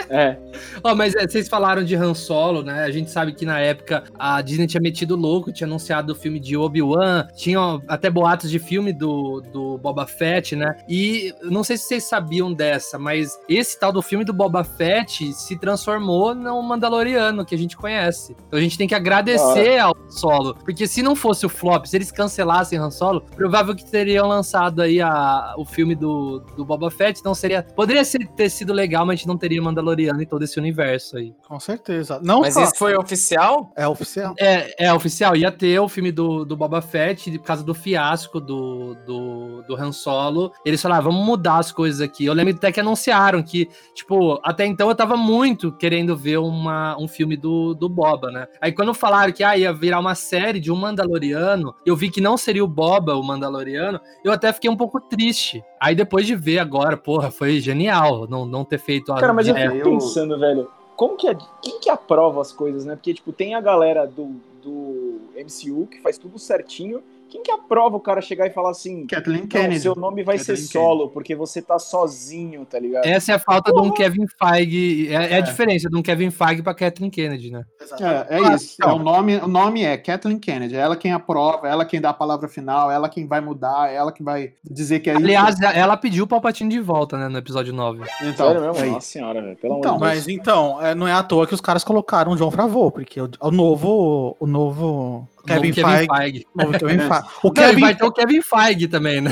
é. Oh, mas é, vocês falaram de Han Solo, né? A gente sabe que na época a Disney tinha metido louco, tinha anunciado o filme de Obi-Wan, tinha até boatos de filme do, do Boba Fett, né? E não sei se vocês sabiam dessa, mas esse tal do filme do Boba Fett se transformou no Mandaloriano que a gente conhece. Então a gente tem que agradecer ah. ao Solo, porque se não fosse o flop, se eles cancelassem Han Solo, provável que teriam lançado aí a, o filme do, do Boba Fett, então seria poderia ser, ter sido legal, mas a gente não teria Mandaloriano em todo esse universo aí. Com certeza. Não mas só... isso foi oficial? É oficial. É, é oficial. Ia ter o filme do, do Boba Fett por causa do fiasco do, do, do Han Solo. Eles falaram, ah, vamos mudar as coisas aqui. Eu lembro até que anunciaram que, tipo, até então eu tava muito querendo ver uma, um filme do, do Boba, né? Aí quando falaram que ah, ia virar uma série de um Mandaloriano, eu vi que não seria o Boba o Mandaloriano, eu até fiquei um pouco triste. Aí depois de ver agora, porra, foi genial não, não ter feito a. Cara, mas eu fico pensando, velho, como que é. Quem que aprova as coisas, né? Porque, tipo, tem a galera do, do MCU que faz tudo certinho quem que aprova o cara chegar e falar assim, Kathleen Kennedy. seu nome vai Kathleen ser solo, Kennedy. porque você tá sozinho, tá ligado? Essa é a falta Porra. de um Kevin Feige, é, é, é, a diferença de um Kevin Feige pra Kathleen Kennedy, né? É, é isso, é, o, nome, o nome é Kathleen Kennedy, é ela quem aprova, ela quem dá a palavra final, ela quem vai mudar, ela quem vai dizer que é Aliás, isso. ela pediu o Palpatine de volta, né, no episódio 9. Então, Sério mesmo? É Nossa senhora, velho, pelo então, amor de Deus. Mas então, é, não é à toa que os caras colocaram o John Favreau, porque o, o novo, o novo Kevin, Kevin Feige. Kevin Feige. O Kevin... vai ter o Kevin Feige também, né?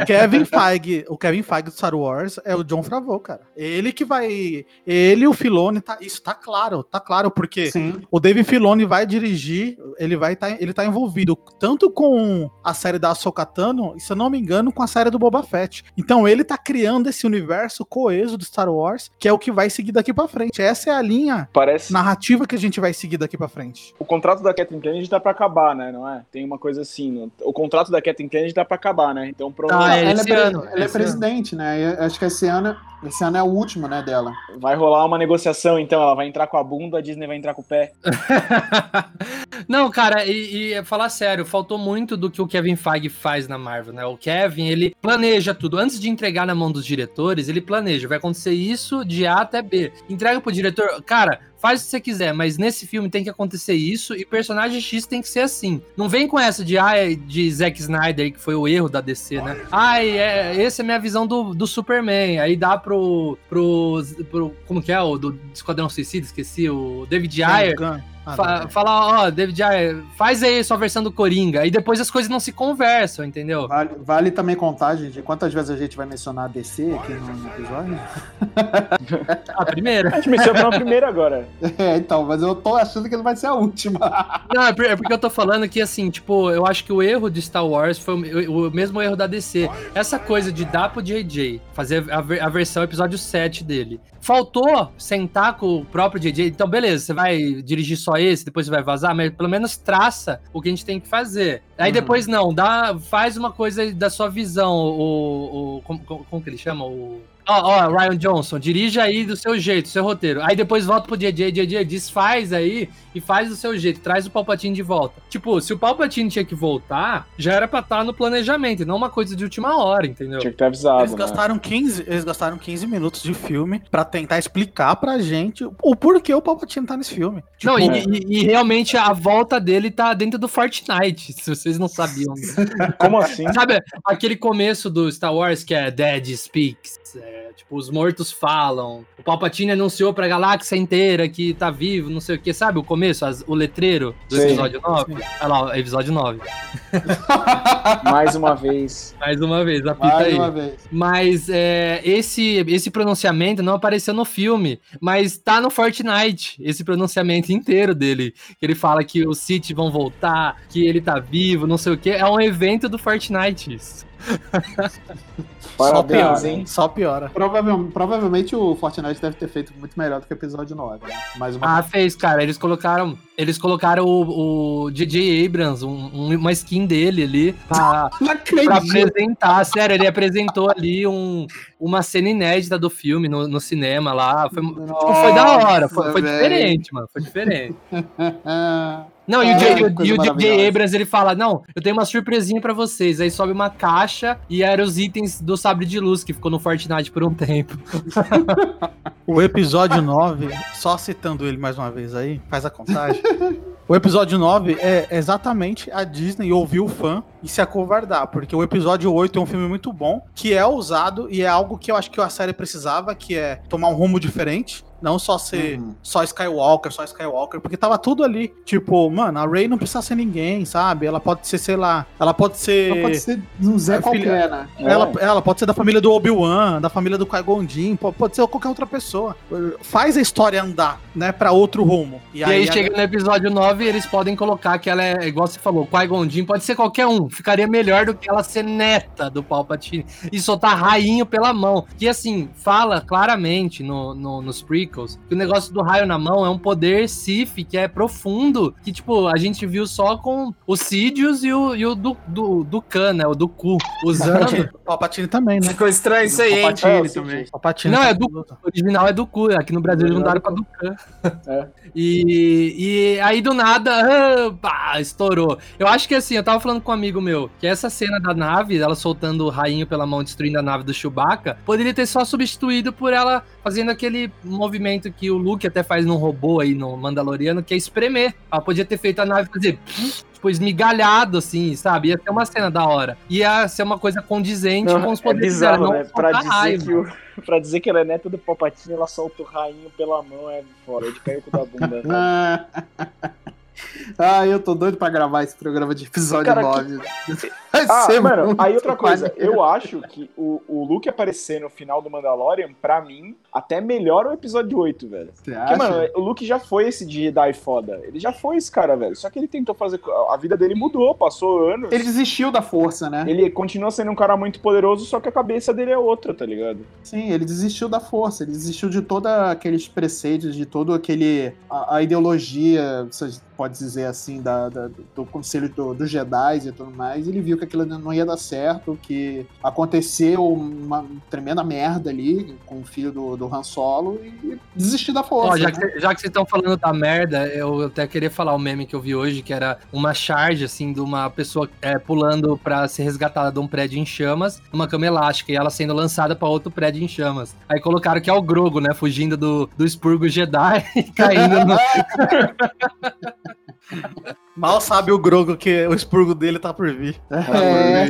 O Kevin Feige, o Kevin Feige do Star Wars é o John Favreau, cara. Ele que vai, ele e o Filoni tá, isso tá claro, tá claro porque Sim. o Dave Filoni vai dirigir, ele vai tá, ele tá envolvido tanto com a série da Ahsoka Tano, e se eu não me engano, com a série do Boba Fett. Então ele tá criando esse universo coeso do Star Wars, que é o que vai seguir daqui para frente. Essa é a linha Parece... narrativa que a gente vai seguir daqui para frente. O contrato da Kathleen Kennedy tá para acabar acabar, né? Não é? Tem uma coisa assim. O contrato da Kathleen Kennedy dá para acabar, né? Então provavelmente. Ah, é ela, é, ano, ela é presidente, ano. né? Acho que esse ano, esse ano é o último, né, dela. Vai rolar uma negociação, então. Ela vai entrar com a bunda, a Disney vai entrar com o pé. Não, cara, e, e, falar sério, faltou muito do que o Kevin Feige faz na Marvel, né? O Kevin, ele planeja tudo. Antes de entregar na mão dos diretores, ele planeja. Vai acontecer isso de A até B. Entrega pro diretor. Cara, faz o que você quiser, mas nesse filme tem que acontecer isso e personagem X tem que ser assim. Não vem com essa de, ah, de Zack Snyder, que foi o erro da DC, né? Ai, é, essa é a minha visão do, do Superman. Aí dá pro, pro, pro. Como que é? O do Esquadrão Suicida, esqueci, o David Ayer. Ah, Fa falar, ó, David Ayer, faz aí sua versão do Coringa. E depois as coisas não se conversam, entendeu? Vale, vale também contar, gente, quantas vezes a gente vai mencionar a DC aqui no episódio? a primeira. A gente mencionou a primeira agora. É, então, mas eu tô achando que não vai ser a última. Não, é, é porque eu tô falando que, assim, tipo, eu acho que o erro de Star Wars foi o, mesmo erro da DC. Essa coisa de dar pro JJ, fazer a, a versão episódio 7 dele. Faltou sentar com o próprio JJ. Então, beleza, você vai dirigir só esse, depois vai vazar, mas pelo menos traça o que a gente tem que fazer. Aí uhum. depois não, dá, faz uma coisa da sua visão, o, o como, como que ele chama? O Ó, ó, Ryan Johnson, dirige aí do seu jeito, seu roteiro. Aí depois volta pro JJ, JJ desfaz aí e faz do seu jeito, traz o Palpatine de volta. Tipo, se o Palpatine tinha que voltar, já era pra estar tá no planejamento, e não uma coisa de última hora, entendeu? Tinha que ter avisado. Eles né? gastaram 15, eles gastaram 15 minutos de filme para tentar explicar pra gente o porquê o Palpatine tá nesse filme. Tipo, não, e, e, e, realmente a volta dele tá dentro do Fortnite, se vocês não sabiam. Como assim? Sabe aquele começo do Star Wars que é Dead Speaks? É tipo, os mortos falam. O Palpatine anunciou pra galáxia inteira que tá vivo, não sei o que, sabe? O começo, as, o letreiro do sim, episódio 9. Sim. Olha lá, episódio 9. Mais uma vez. Mais uma vez, apita Mais aí. Uma vez. Mas é, esse, esse pronunciamento não apareceu no filme, mas tá no Fortnite, esse pronunciamento inteiro dele. Que ele fala que os Sith vão voltar, que ele tá vivo, não sei o que. É um evento do Fortnite isso. Parabéns, Só piora, hein? Só piora. Provavelmente, provavelmente o Fortnite deve ter feito muito melhor do que o episódio 9. Né? Mais uma ah, fez, cara. Eles colocaram. Eles colocaram o, o DJ Abrams, um, uma skin dele ali, pra, pra, apresentar. Sério, ele apresentou ali um, uma cena inédita do filme no, no cinema lá. Foi, Nossa, foi da hora, foi, foi diferente, mano. Foi diferente. Não, e o, J.J. Abrams, ele fala, não, eu tenho uma surpresinha para vocês. Aí sobe uma caixa e eram os itens do Sabre de Luz, que ficou no Fortnite por um tempo. o episódio 9, só citando ele mais uma vez aí, faz a contagem. O episódio 9 é exatamente a Disney ouvir o fã e se acovardar, porque o episódio 8 é um filme muito bom, que é usado e é algo que eu acho que a série precisava, que é tomar um rumo diferente. Não só ser uhum. só Skywalker, só Skywalker, porque tava tudo ali. Tipo, mano, a Rey não precisa ser ninguém, sabe? Ela pode ser, sei lá, ela pode ser. Ela pode ser um Zé qualquer, né? Ela, é. ela pode ser da família do Obi-Wan, da família do Qui-Gon pode, pode ser qualquer outra pessoa. Faz a história andar, né, pra outro rumo. E, e aí, aí, chega a... no episódio 9 eles podem colocar que ela é, igual você falou, Qui-Gon pode ser qualquer um. Ficaria melhor do que ela ser neta do Palpatine e soltar rainho pela mão. Que assim, fala claramente no, no, nos prequels que o negócio do raio na mão é um poder Sith que é profundo, que tipo, a gente viu só com o Sidious e o, e o do, do, do Khan, né? O do cu, usando. O Palpatine também, né? Ficou estranho isso aí, hein? Palpatine é, também. Palpatine não, é do O original é do cu, aqui no Brasil eles mudaram pra do Khan. É. E, e aí do nada, ah, pá, estourou. Eu acho que assim, eu tava falando com um amigo meu que essa cena da nave, ela soltando o rainho pela mão, destruindo a nave do Chewbacca, poderia ter só substituído por ela fazendo aquele movimento que o Luke até faz num robô aí no Mandaloriano, que é espremer. Ela podia ter feito a nave fazer tipo, esmigalhado, assim, sabe? Ia ser uma cena da hora. Ia ser uma coisa condizente não, com os é poderes é bizarro, dela, né? pra dizer, raiva. que o, pra dizer que ela é neta do Palpatine, ela solta o rainho pela mão, é fora, de cair com da bunda. Ah, eu tô doido pra gravar esse programa de episódio Cara, 9. Que... ah, mano, aí outra coisa, eu acho que o, o Luke aparecer no final do Mandalorian, pra mim, até melhora o episódio 8, velho. Você Porque, mano, o Luke já foi esse Jedi foda. Ele já foi esse cara, velho. Só que ele tentou fazer. A vida dele mudou, passou anos. Ele desistiu da força, né? Ele continua sendo um cara muito poderoso, só que a cabeça dele é outra, tá ligado? Sim, ele desistiu da força, ele desistiu de todos aqueles preceitos, de todo aquele. a, a ideologia pode dizer assim, da, da do conselho do, dos Jedi e tudo mais, ele viu que aquilo não ia dar certo, que aconteceu uma tremenda merda ali com o filho do, do Han Solo e desistiu da força. Ó, já, né? que, já que vocês estão falando da merda, eu até queria falar o meme que eu vi hoje, que era uma charge, assim, de uma pessoa é, pulando pra ser resgatada de um prédio em chamas, numa cama elástica, e ela sendo lançada pra outro prédio em chamas. Aí colocaram que é o Grogo, né, fugindo do, do expurgo Jedi e caindo no... Mal sabe o Grogo que o expurgo dele tá por vir. É.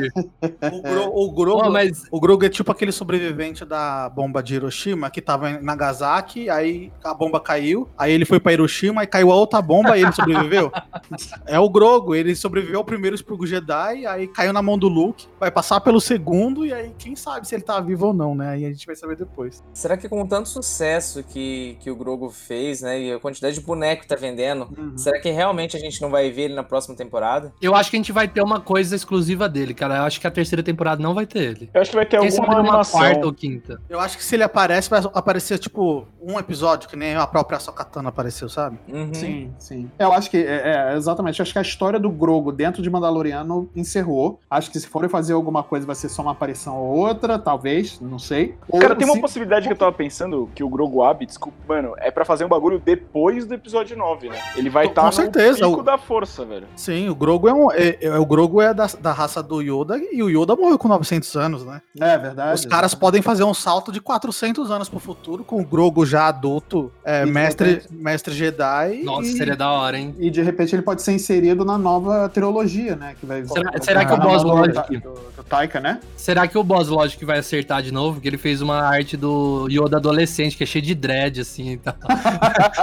O, Gro, o, Grogo, oh, mas... o Grogo é tipo aquele sobrevivente da bomba de Hiroshima que tava em Nagasaki, aí a bomba caiu, aí ele foi pra Hiroshima e caiu a outra bomba e ele sobreviveu. é o Grogo, ele sobreviveu ao primeiro expurgo Jedi, aí caiu na mão do Luke, vai passar pelo segundo e aí quem sabe se ele tá vivo ou não, né? Aí a gente vai saber depois. Será que com tanto sucesso que, que o Grogo fez, né, e a quantidade de boneco que tá vendendo, uhum. será que realmente a gente não vai ver ele na próxima temporada? Eu acho que a gente vai ter uma coisa exclusiva dele, cara. Eu acho que a terceira temporada não vai ter ele. Eu acho que vai ter Quem alguma animação. quarta ou quinta. Eu acho que se ele aparece, vai aparecer, tipo, um episódio, que nem a própria Sokatana apareceu, sabe? Uhum. Sim, sim. Eu acho que, é, é, exatamente, eu acho que a história do Grogo dentro de Mandaloriano encerrou. Acho que se forem fazer alguma coisa, vai ser só uma aparição ou outra, talvez, não sei. Cara, tem uma possibilidade que eu tava pensando, que o Grogo Ab, desculpa, mano, é para fazer um bagulho depois do episódio 9, né? Ele vai estar tá certeza. pico o... da força, velho. Sim, o Grogo é um. É, é, o Grogo é da, da raça do Yoda e o Yoda morreu com 900 anos, né? É verdade. Os caras podem fazer um salto de 400 anos pro futuro com o Grogo já adulto, é, mestre, mestre Jedi. Nossa, e... seria da hora, hein? E de repente ele pode ser inserido na nova trilogia, né? Que vai, será, será que o Boss Logic. Do, do Taika, né? Será que o Boss Logic vai acertar de novo? Porque ele fez uma arte do Yoda adolescente, que é cheio de dread, assim e tal.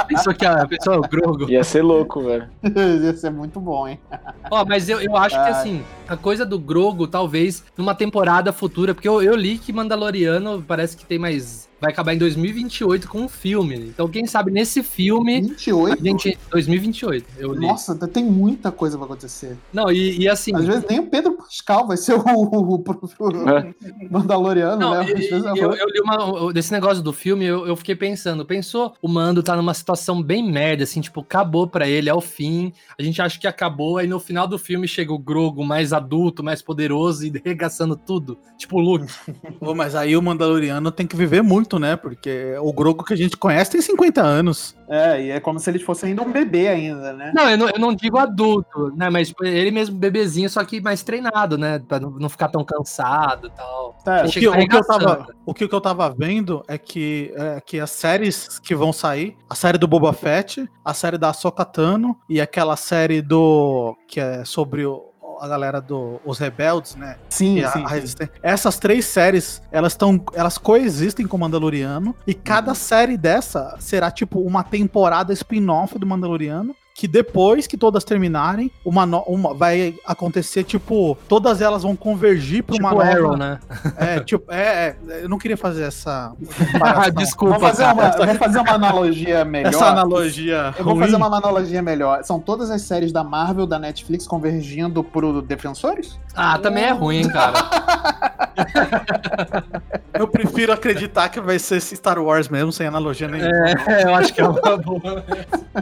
Isso aqui, a pessoa, o Grogo. Ia ser louco, velho. Ia ser muito bom, hein? Ó, mas eu, eu acho que assim, a coisa do Grogo, talvez, numa temporada futura, porque eu, eu li que Mandaloriano parece que tem mais vai acabar em 2028 com um filme. Então, quem sabe nesse filme. 28? A gente, 2028. Eu li. Nossa, tem muita coisa pra acontecer. Não, e, e assim. Às vezes nem o Pedro Pascal vai ser o, o, o, o é. Mandaloriano, Não, né? E, eu, eu, li uma. Desse negócio do filme, eu, eu fiquei pensando. Pensou, o Mando tá numa situação bem merda, assim, tipo, acabou pra ele, é o fim. A gente acha que acabou, aí no final do filme chega o Grogo mais adulto, mais poderoso e regaçando tudo. Tipo o Luke. Pô, mas aí o Mandaloriano tem que viver muito adulto, né? Porque o Grogo que a gente conhece tem 50 anos. É, e é como se ele fosse ainda um bebê ainda, né? Não, eu não, eu não digo adulto, né? Mas ele mesmo bebezinho, só que mais treinado, né? Pra não ficar tão cansado e tal. É, o, que, o, que eu tava, o que eu tava vendo é que, é que as séries que vão sair, a série do Boba Fett, a série da Ahsoka Tano e aquela série do... que é sobre o a galera do Os Rebeldes, né? Sim, a, sim, a sim. Essas três séries, elas estão, elas coexistem com o Mandaloriano e cada uhum. série dessa será tipo uma temporada spin-off do Mandaloriano que depois que todas terminarem, uma, uma vai acontecer, tipo, todas elas vão convergir para tipo uma nova... Arrow, né? É, tipo, é, é, eu não queria fazer essa... Desculpa, vou fazer, uma, vou fazer uma analogia melhor. Essa analogia Eu vou fazer uma analogia melhor. São todas as séries da Marvel, da Netflix, convergindo pro Defensores? Ah, também é ruim, cara. eu prefiro acreditar que vai ser Star Wars mesmo, sem analogia nenhuma. É, eu acho que é uma boa.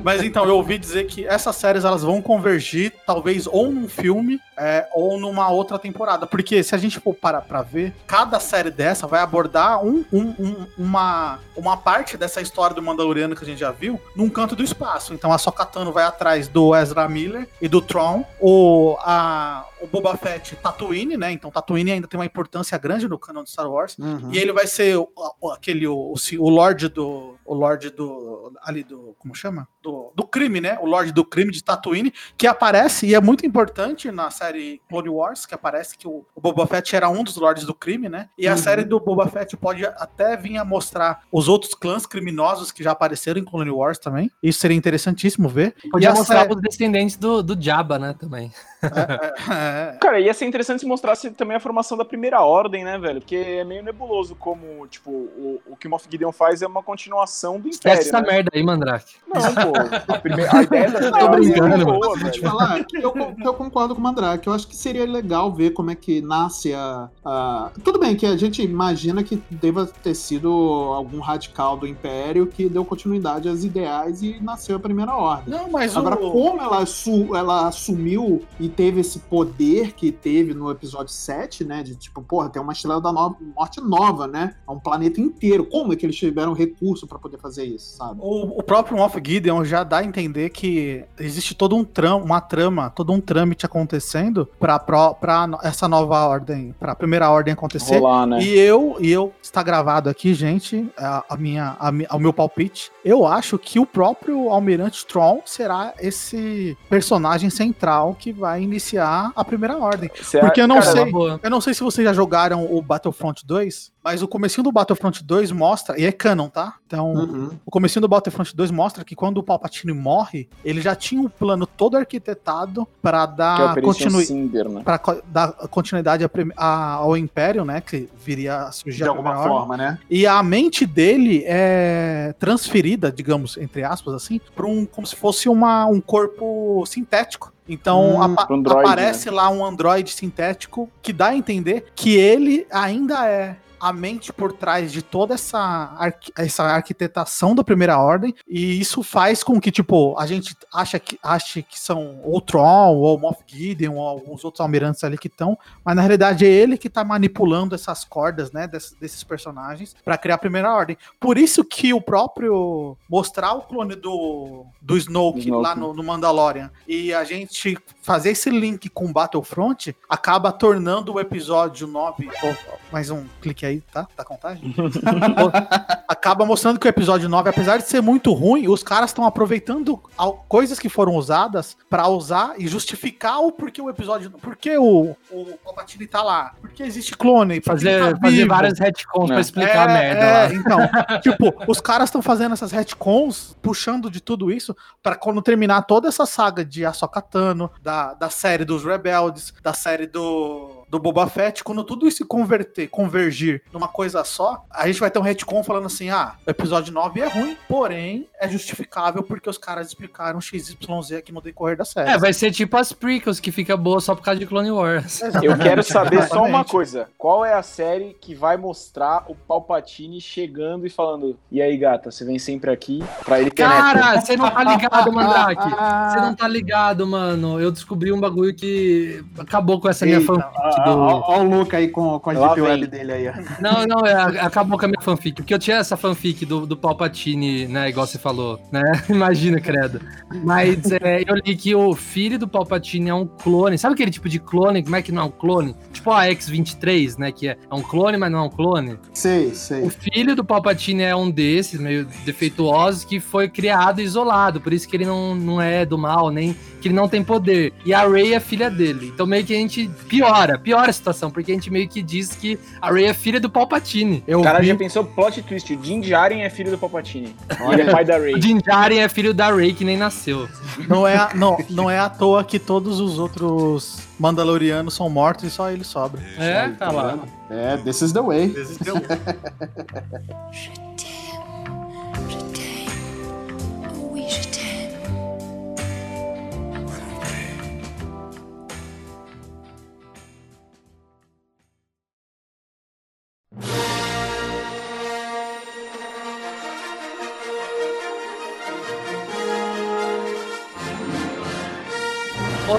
Mas então, eu ouvi dizer que essas séries elas vão convergir, talvez, ou num filme é, ou numa outra temporada. Porque se a gente for parar pra ver, cada série dessa vai abordar um, um, um, uma, uma parte dessa história do Mandaloriano que a gente já viu num canto do espaço. Então a Sokatano vai atrás do Ezra Miller e do Tron, o, a, o Boba Fett Tatooine, né? Então Tatooine ainda tem uma importância grande no canon de Star Wars. Uhum. E ele vai ser o, o, aquele, o, o Lorde do. O Lorde do. Ali do. Como chama? Do, do crime, né? O Lorde do crime de Tatooine, que aparece e é muito importante na série Clone Wars, que aparece que o, o Boba Fett era um dos Lordes do crime, né? E uhum. a série do Boba Fett pode até vir a mostrar os outros clãs criminosos que já apareceram em Clone Wars também. Isso seria interessantíssimo ver. Podia mostrar série... os descendentes do, do Jabba, né? Também. É, é, é. Cara, ia ser interessante se mostrasse também a formação da primeira ordem, né, velho? Porque é meio nebuloso como, tipo, o, o que o Moff Gideon faz é uma continuação do Império. essa né? merda aí, Mandrake. Não, pô. A, primeira, a ideia da Tô brincando, é boa, Vou te falar que eu, eu concordo com o Mandrake. Eu acho que seria legal ver como é que nasce a, a. Tudo bem que a gente imagina que deva ter sido algum radical do Império que deu continuidade às ideais e nasceu a Primeira Ordem. Não, mas Agora, o... como ela, ela assumiu e teve esse poder que teve no episódio 7, né? De tipo, porra, tem uma estrela da no morte nova, né? É um planeta inteiro. Como é que eles tiveram recurso para poder fazer isso, sabe? O, o próprio Moff Gideon já dá a entender que existe todo um trama, uma trama, todo um trâmite acontecendo para essa nova ordem, para a primeira ordem acontecer. Rolar, né? E eu, e eu está gravado aqui, gente, a, a minha, a, o meu palpite. Eu acho que o próprio Almirante Tron será esse personagem central que vai iniciar a primeira ordem. Porque eu não cara, sei, eu não sei se vocês já jogaram o Battlefront 2, mas o comecinho do Battlefront 2 mostra, e é canon, tá? Então, uhum. o comecinho do Battlefront 2 mostra que quando o Palpatine morre, ele já tinha um plano todo arquitetado para dar, é continui né? para dar continuidade a, a, ao Império, né? Que viria a surgir de alguma forma, né? E a mente dele é transferida, digamos, entre aspas, assim, para um como se fosse uma, um corpo sintético. Então hum, apa android, aparece né? lá um androide sintético que dá a entender que ele ainda é a mente por trás de toda essa, essa arquitetação da primeira ordem, e isso faz com que, tipo, a gente acha que, ache que são ou Tron, ou Moff Gideon, ou alguns outros almirantes ali que estão, mas na realidade é ele que tá manipulando essas cordas, né, desses, desses personagens, para criar a primeira ordem. Por isso que o próprio mostrar o clone do, do Snoke, Snoke. lá no, no Mandalorian, e a gente fazer esse link com Battlefront, acaba tornando o episódio 9, oh, mais um clique aí aí, tá? Tá contagem? Acaba mostrando que o episódio 9, apesar de ser muito ruim, os caras estão aproveitando coisas que foram usadas para usar e justificar o porquê o episódio. Porque o, o Palpatine tá lá. Porque existe clone. Fazer, tá fazer várias retcons é. pra explicar é, a merda. É, lá. então. tipo, os caras estão fazendo essas retcons, puxando de tudo isso, para quando terminar toda essa saga de Ahsoka Tano, da, da série dos Rebeldes, da série do do Boba Fett, quando tudo isso converter, convergir numa coisa só, a gente vai ter um retcon falando assim: ah, o episódio 9 é ruim, porém é justificável porque os caras explicaram XYZ aqui no decorrer da série. É, vai ser tipo as prequels que fica boa só por causa de Clone Wars. Eu quero saber só uma coisa: qual é a série que vai mostrar o Palpatine chegando e falando: e aí, gata, você vem sempre aqui pra ele ter Cara, você não tá ligado, Mandrake. Você não tá ligado, mano. Eu descobri um bagulho que acabou com essa Eita, minha fanfic do. Olha o Luca aí com, com a Deep Web dele aí. Não, não, é, acabou com a minha fanfic. Porque eu tinha essa fanfic do, do Palpatine, né? Igual você falou, né? Imagina, credo. Mas é, eu li que o filho do Palpatine é um clone. Sabe aquele tipo de clone? Como é que não é um clone? Tipo a X-23, né? Que é, é um clone, mas não é um clone. Sei, sei. O filho do Palpatine é um desses, meio defeituosos, que foi criado isolado. Por isso que ele não, não é do mal, nem que ele não tem poder. E a Rey é filha dele. Então meio que a gente piora, piora a situação, porque a gente meio que diz que a Rey é filha do Palpatine. Eu o cara vi... já pensou plot twist, o Din Djarin é filho do Palpatine. Ele é pai da Rey. O Din Djarin é filho da Rey que nem nasceu. Não é, não, não é à toa que todos os outros Mandalorianos são mortos e só ele sobra. É, tá lá. É, this is the way. This is the way.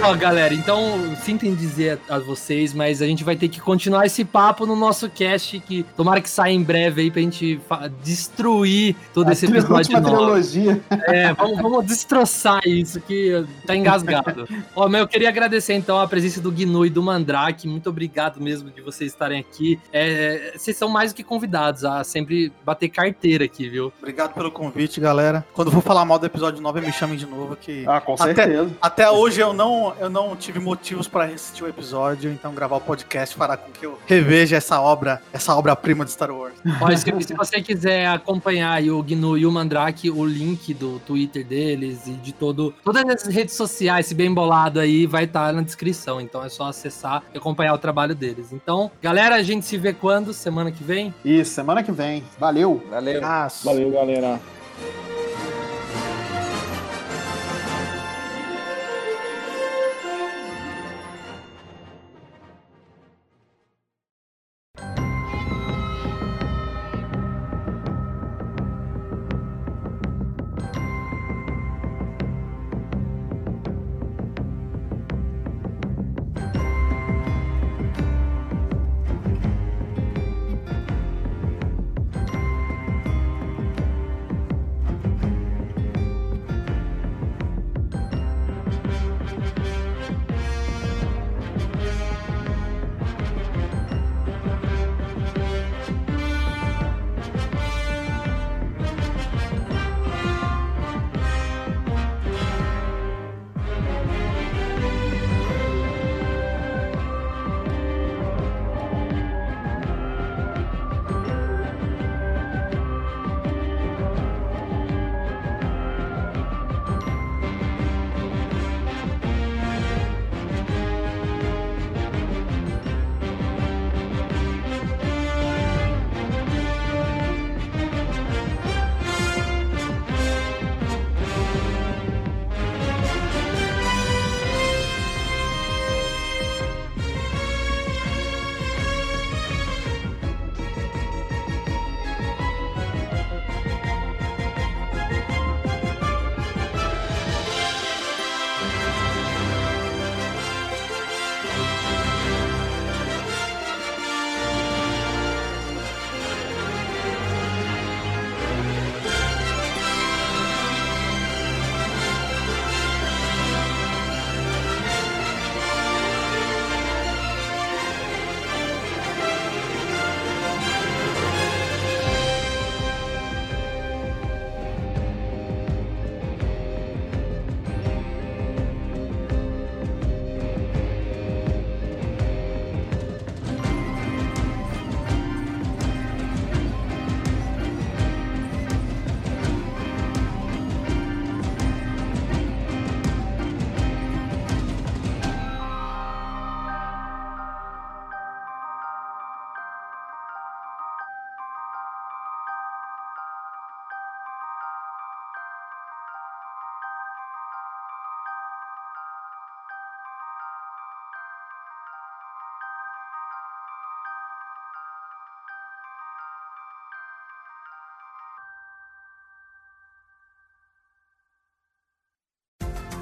Ó, oh, galera, então sinto em dizer a vocês, mas a gente vai ter que continuar esse papo no nosso cast, que tomara que saia em breve aí pra gente destruir todo a esse episódio de trilogia. É, vamos, vamos destroçar isso que tá engasgado. Ó, oh, mas eu queria agradecer então a presença do Gnu e do Mandrake, muito obrigado mesmo de vocês estarem aqui. É, vocês são mais do que convidados a sempre bater carteira aqui, viu? Obrigado pelo convite, galera. Quando for falar mal do episódio 9, me chamem de novo que... Ah, com certeza. Até, até hoje eu não não, eu não tive motivos para assistir o episódio, então gravar o podcast fará com que eu reveja essa obra, essa obra-prima de Star Wars. Olha, se, se, você quiser acompanhar o Gnu e o Mandrake, o link do Twitter deles e de todo, todas as redes sociais, esse bem bolado aí, vai estar tá na descrição. Então é só acessar e acompanhar o trabalho deles. Então, galera, a gente se vê quando? Semana que vem? Isso, semana que vem. Valeu. Valeu. Valeu, galera.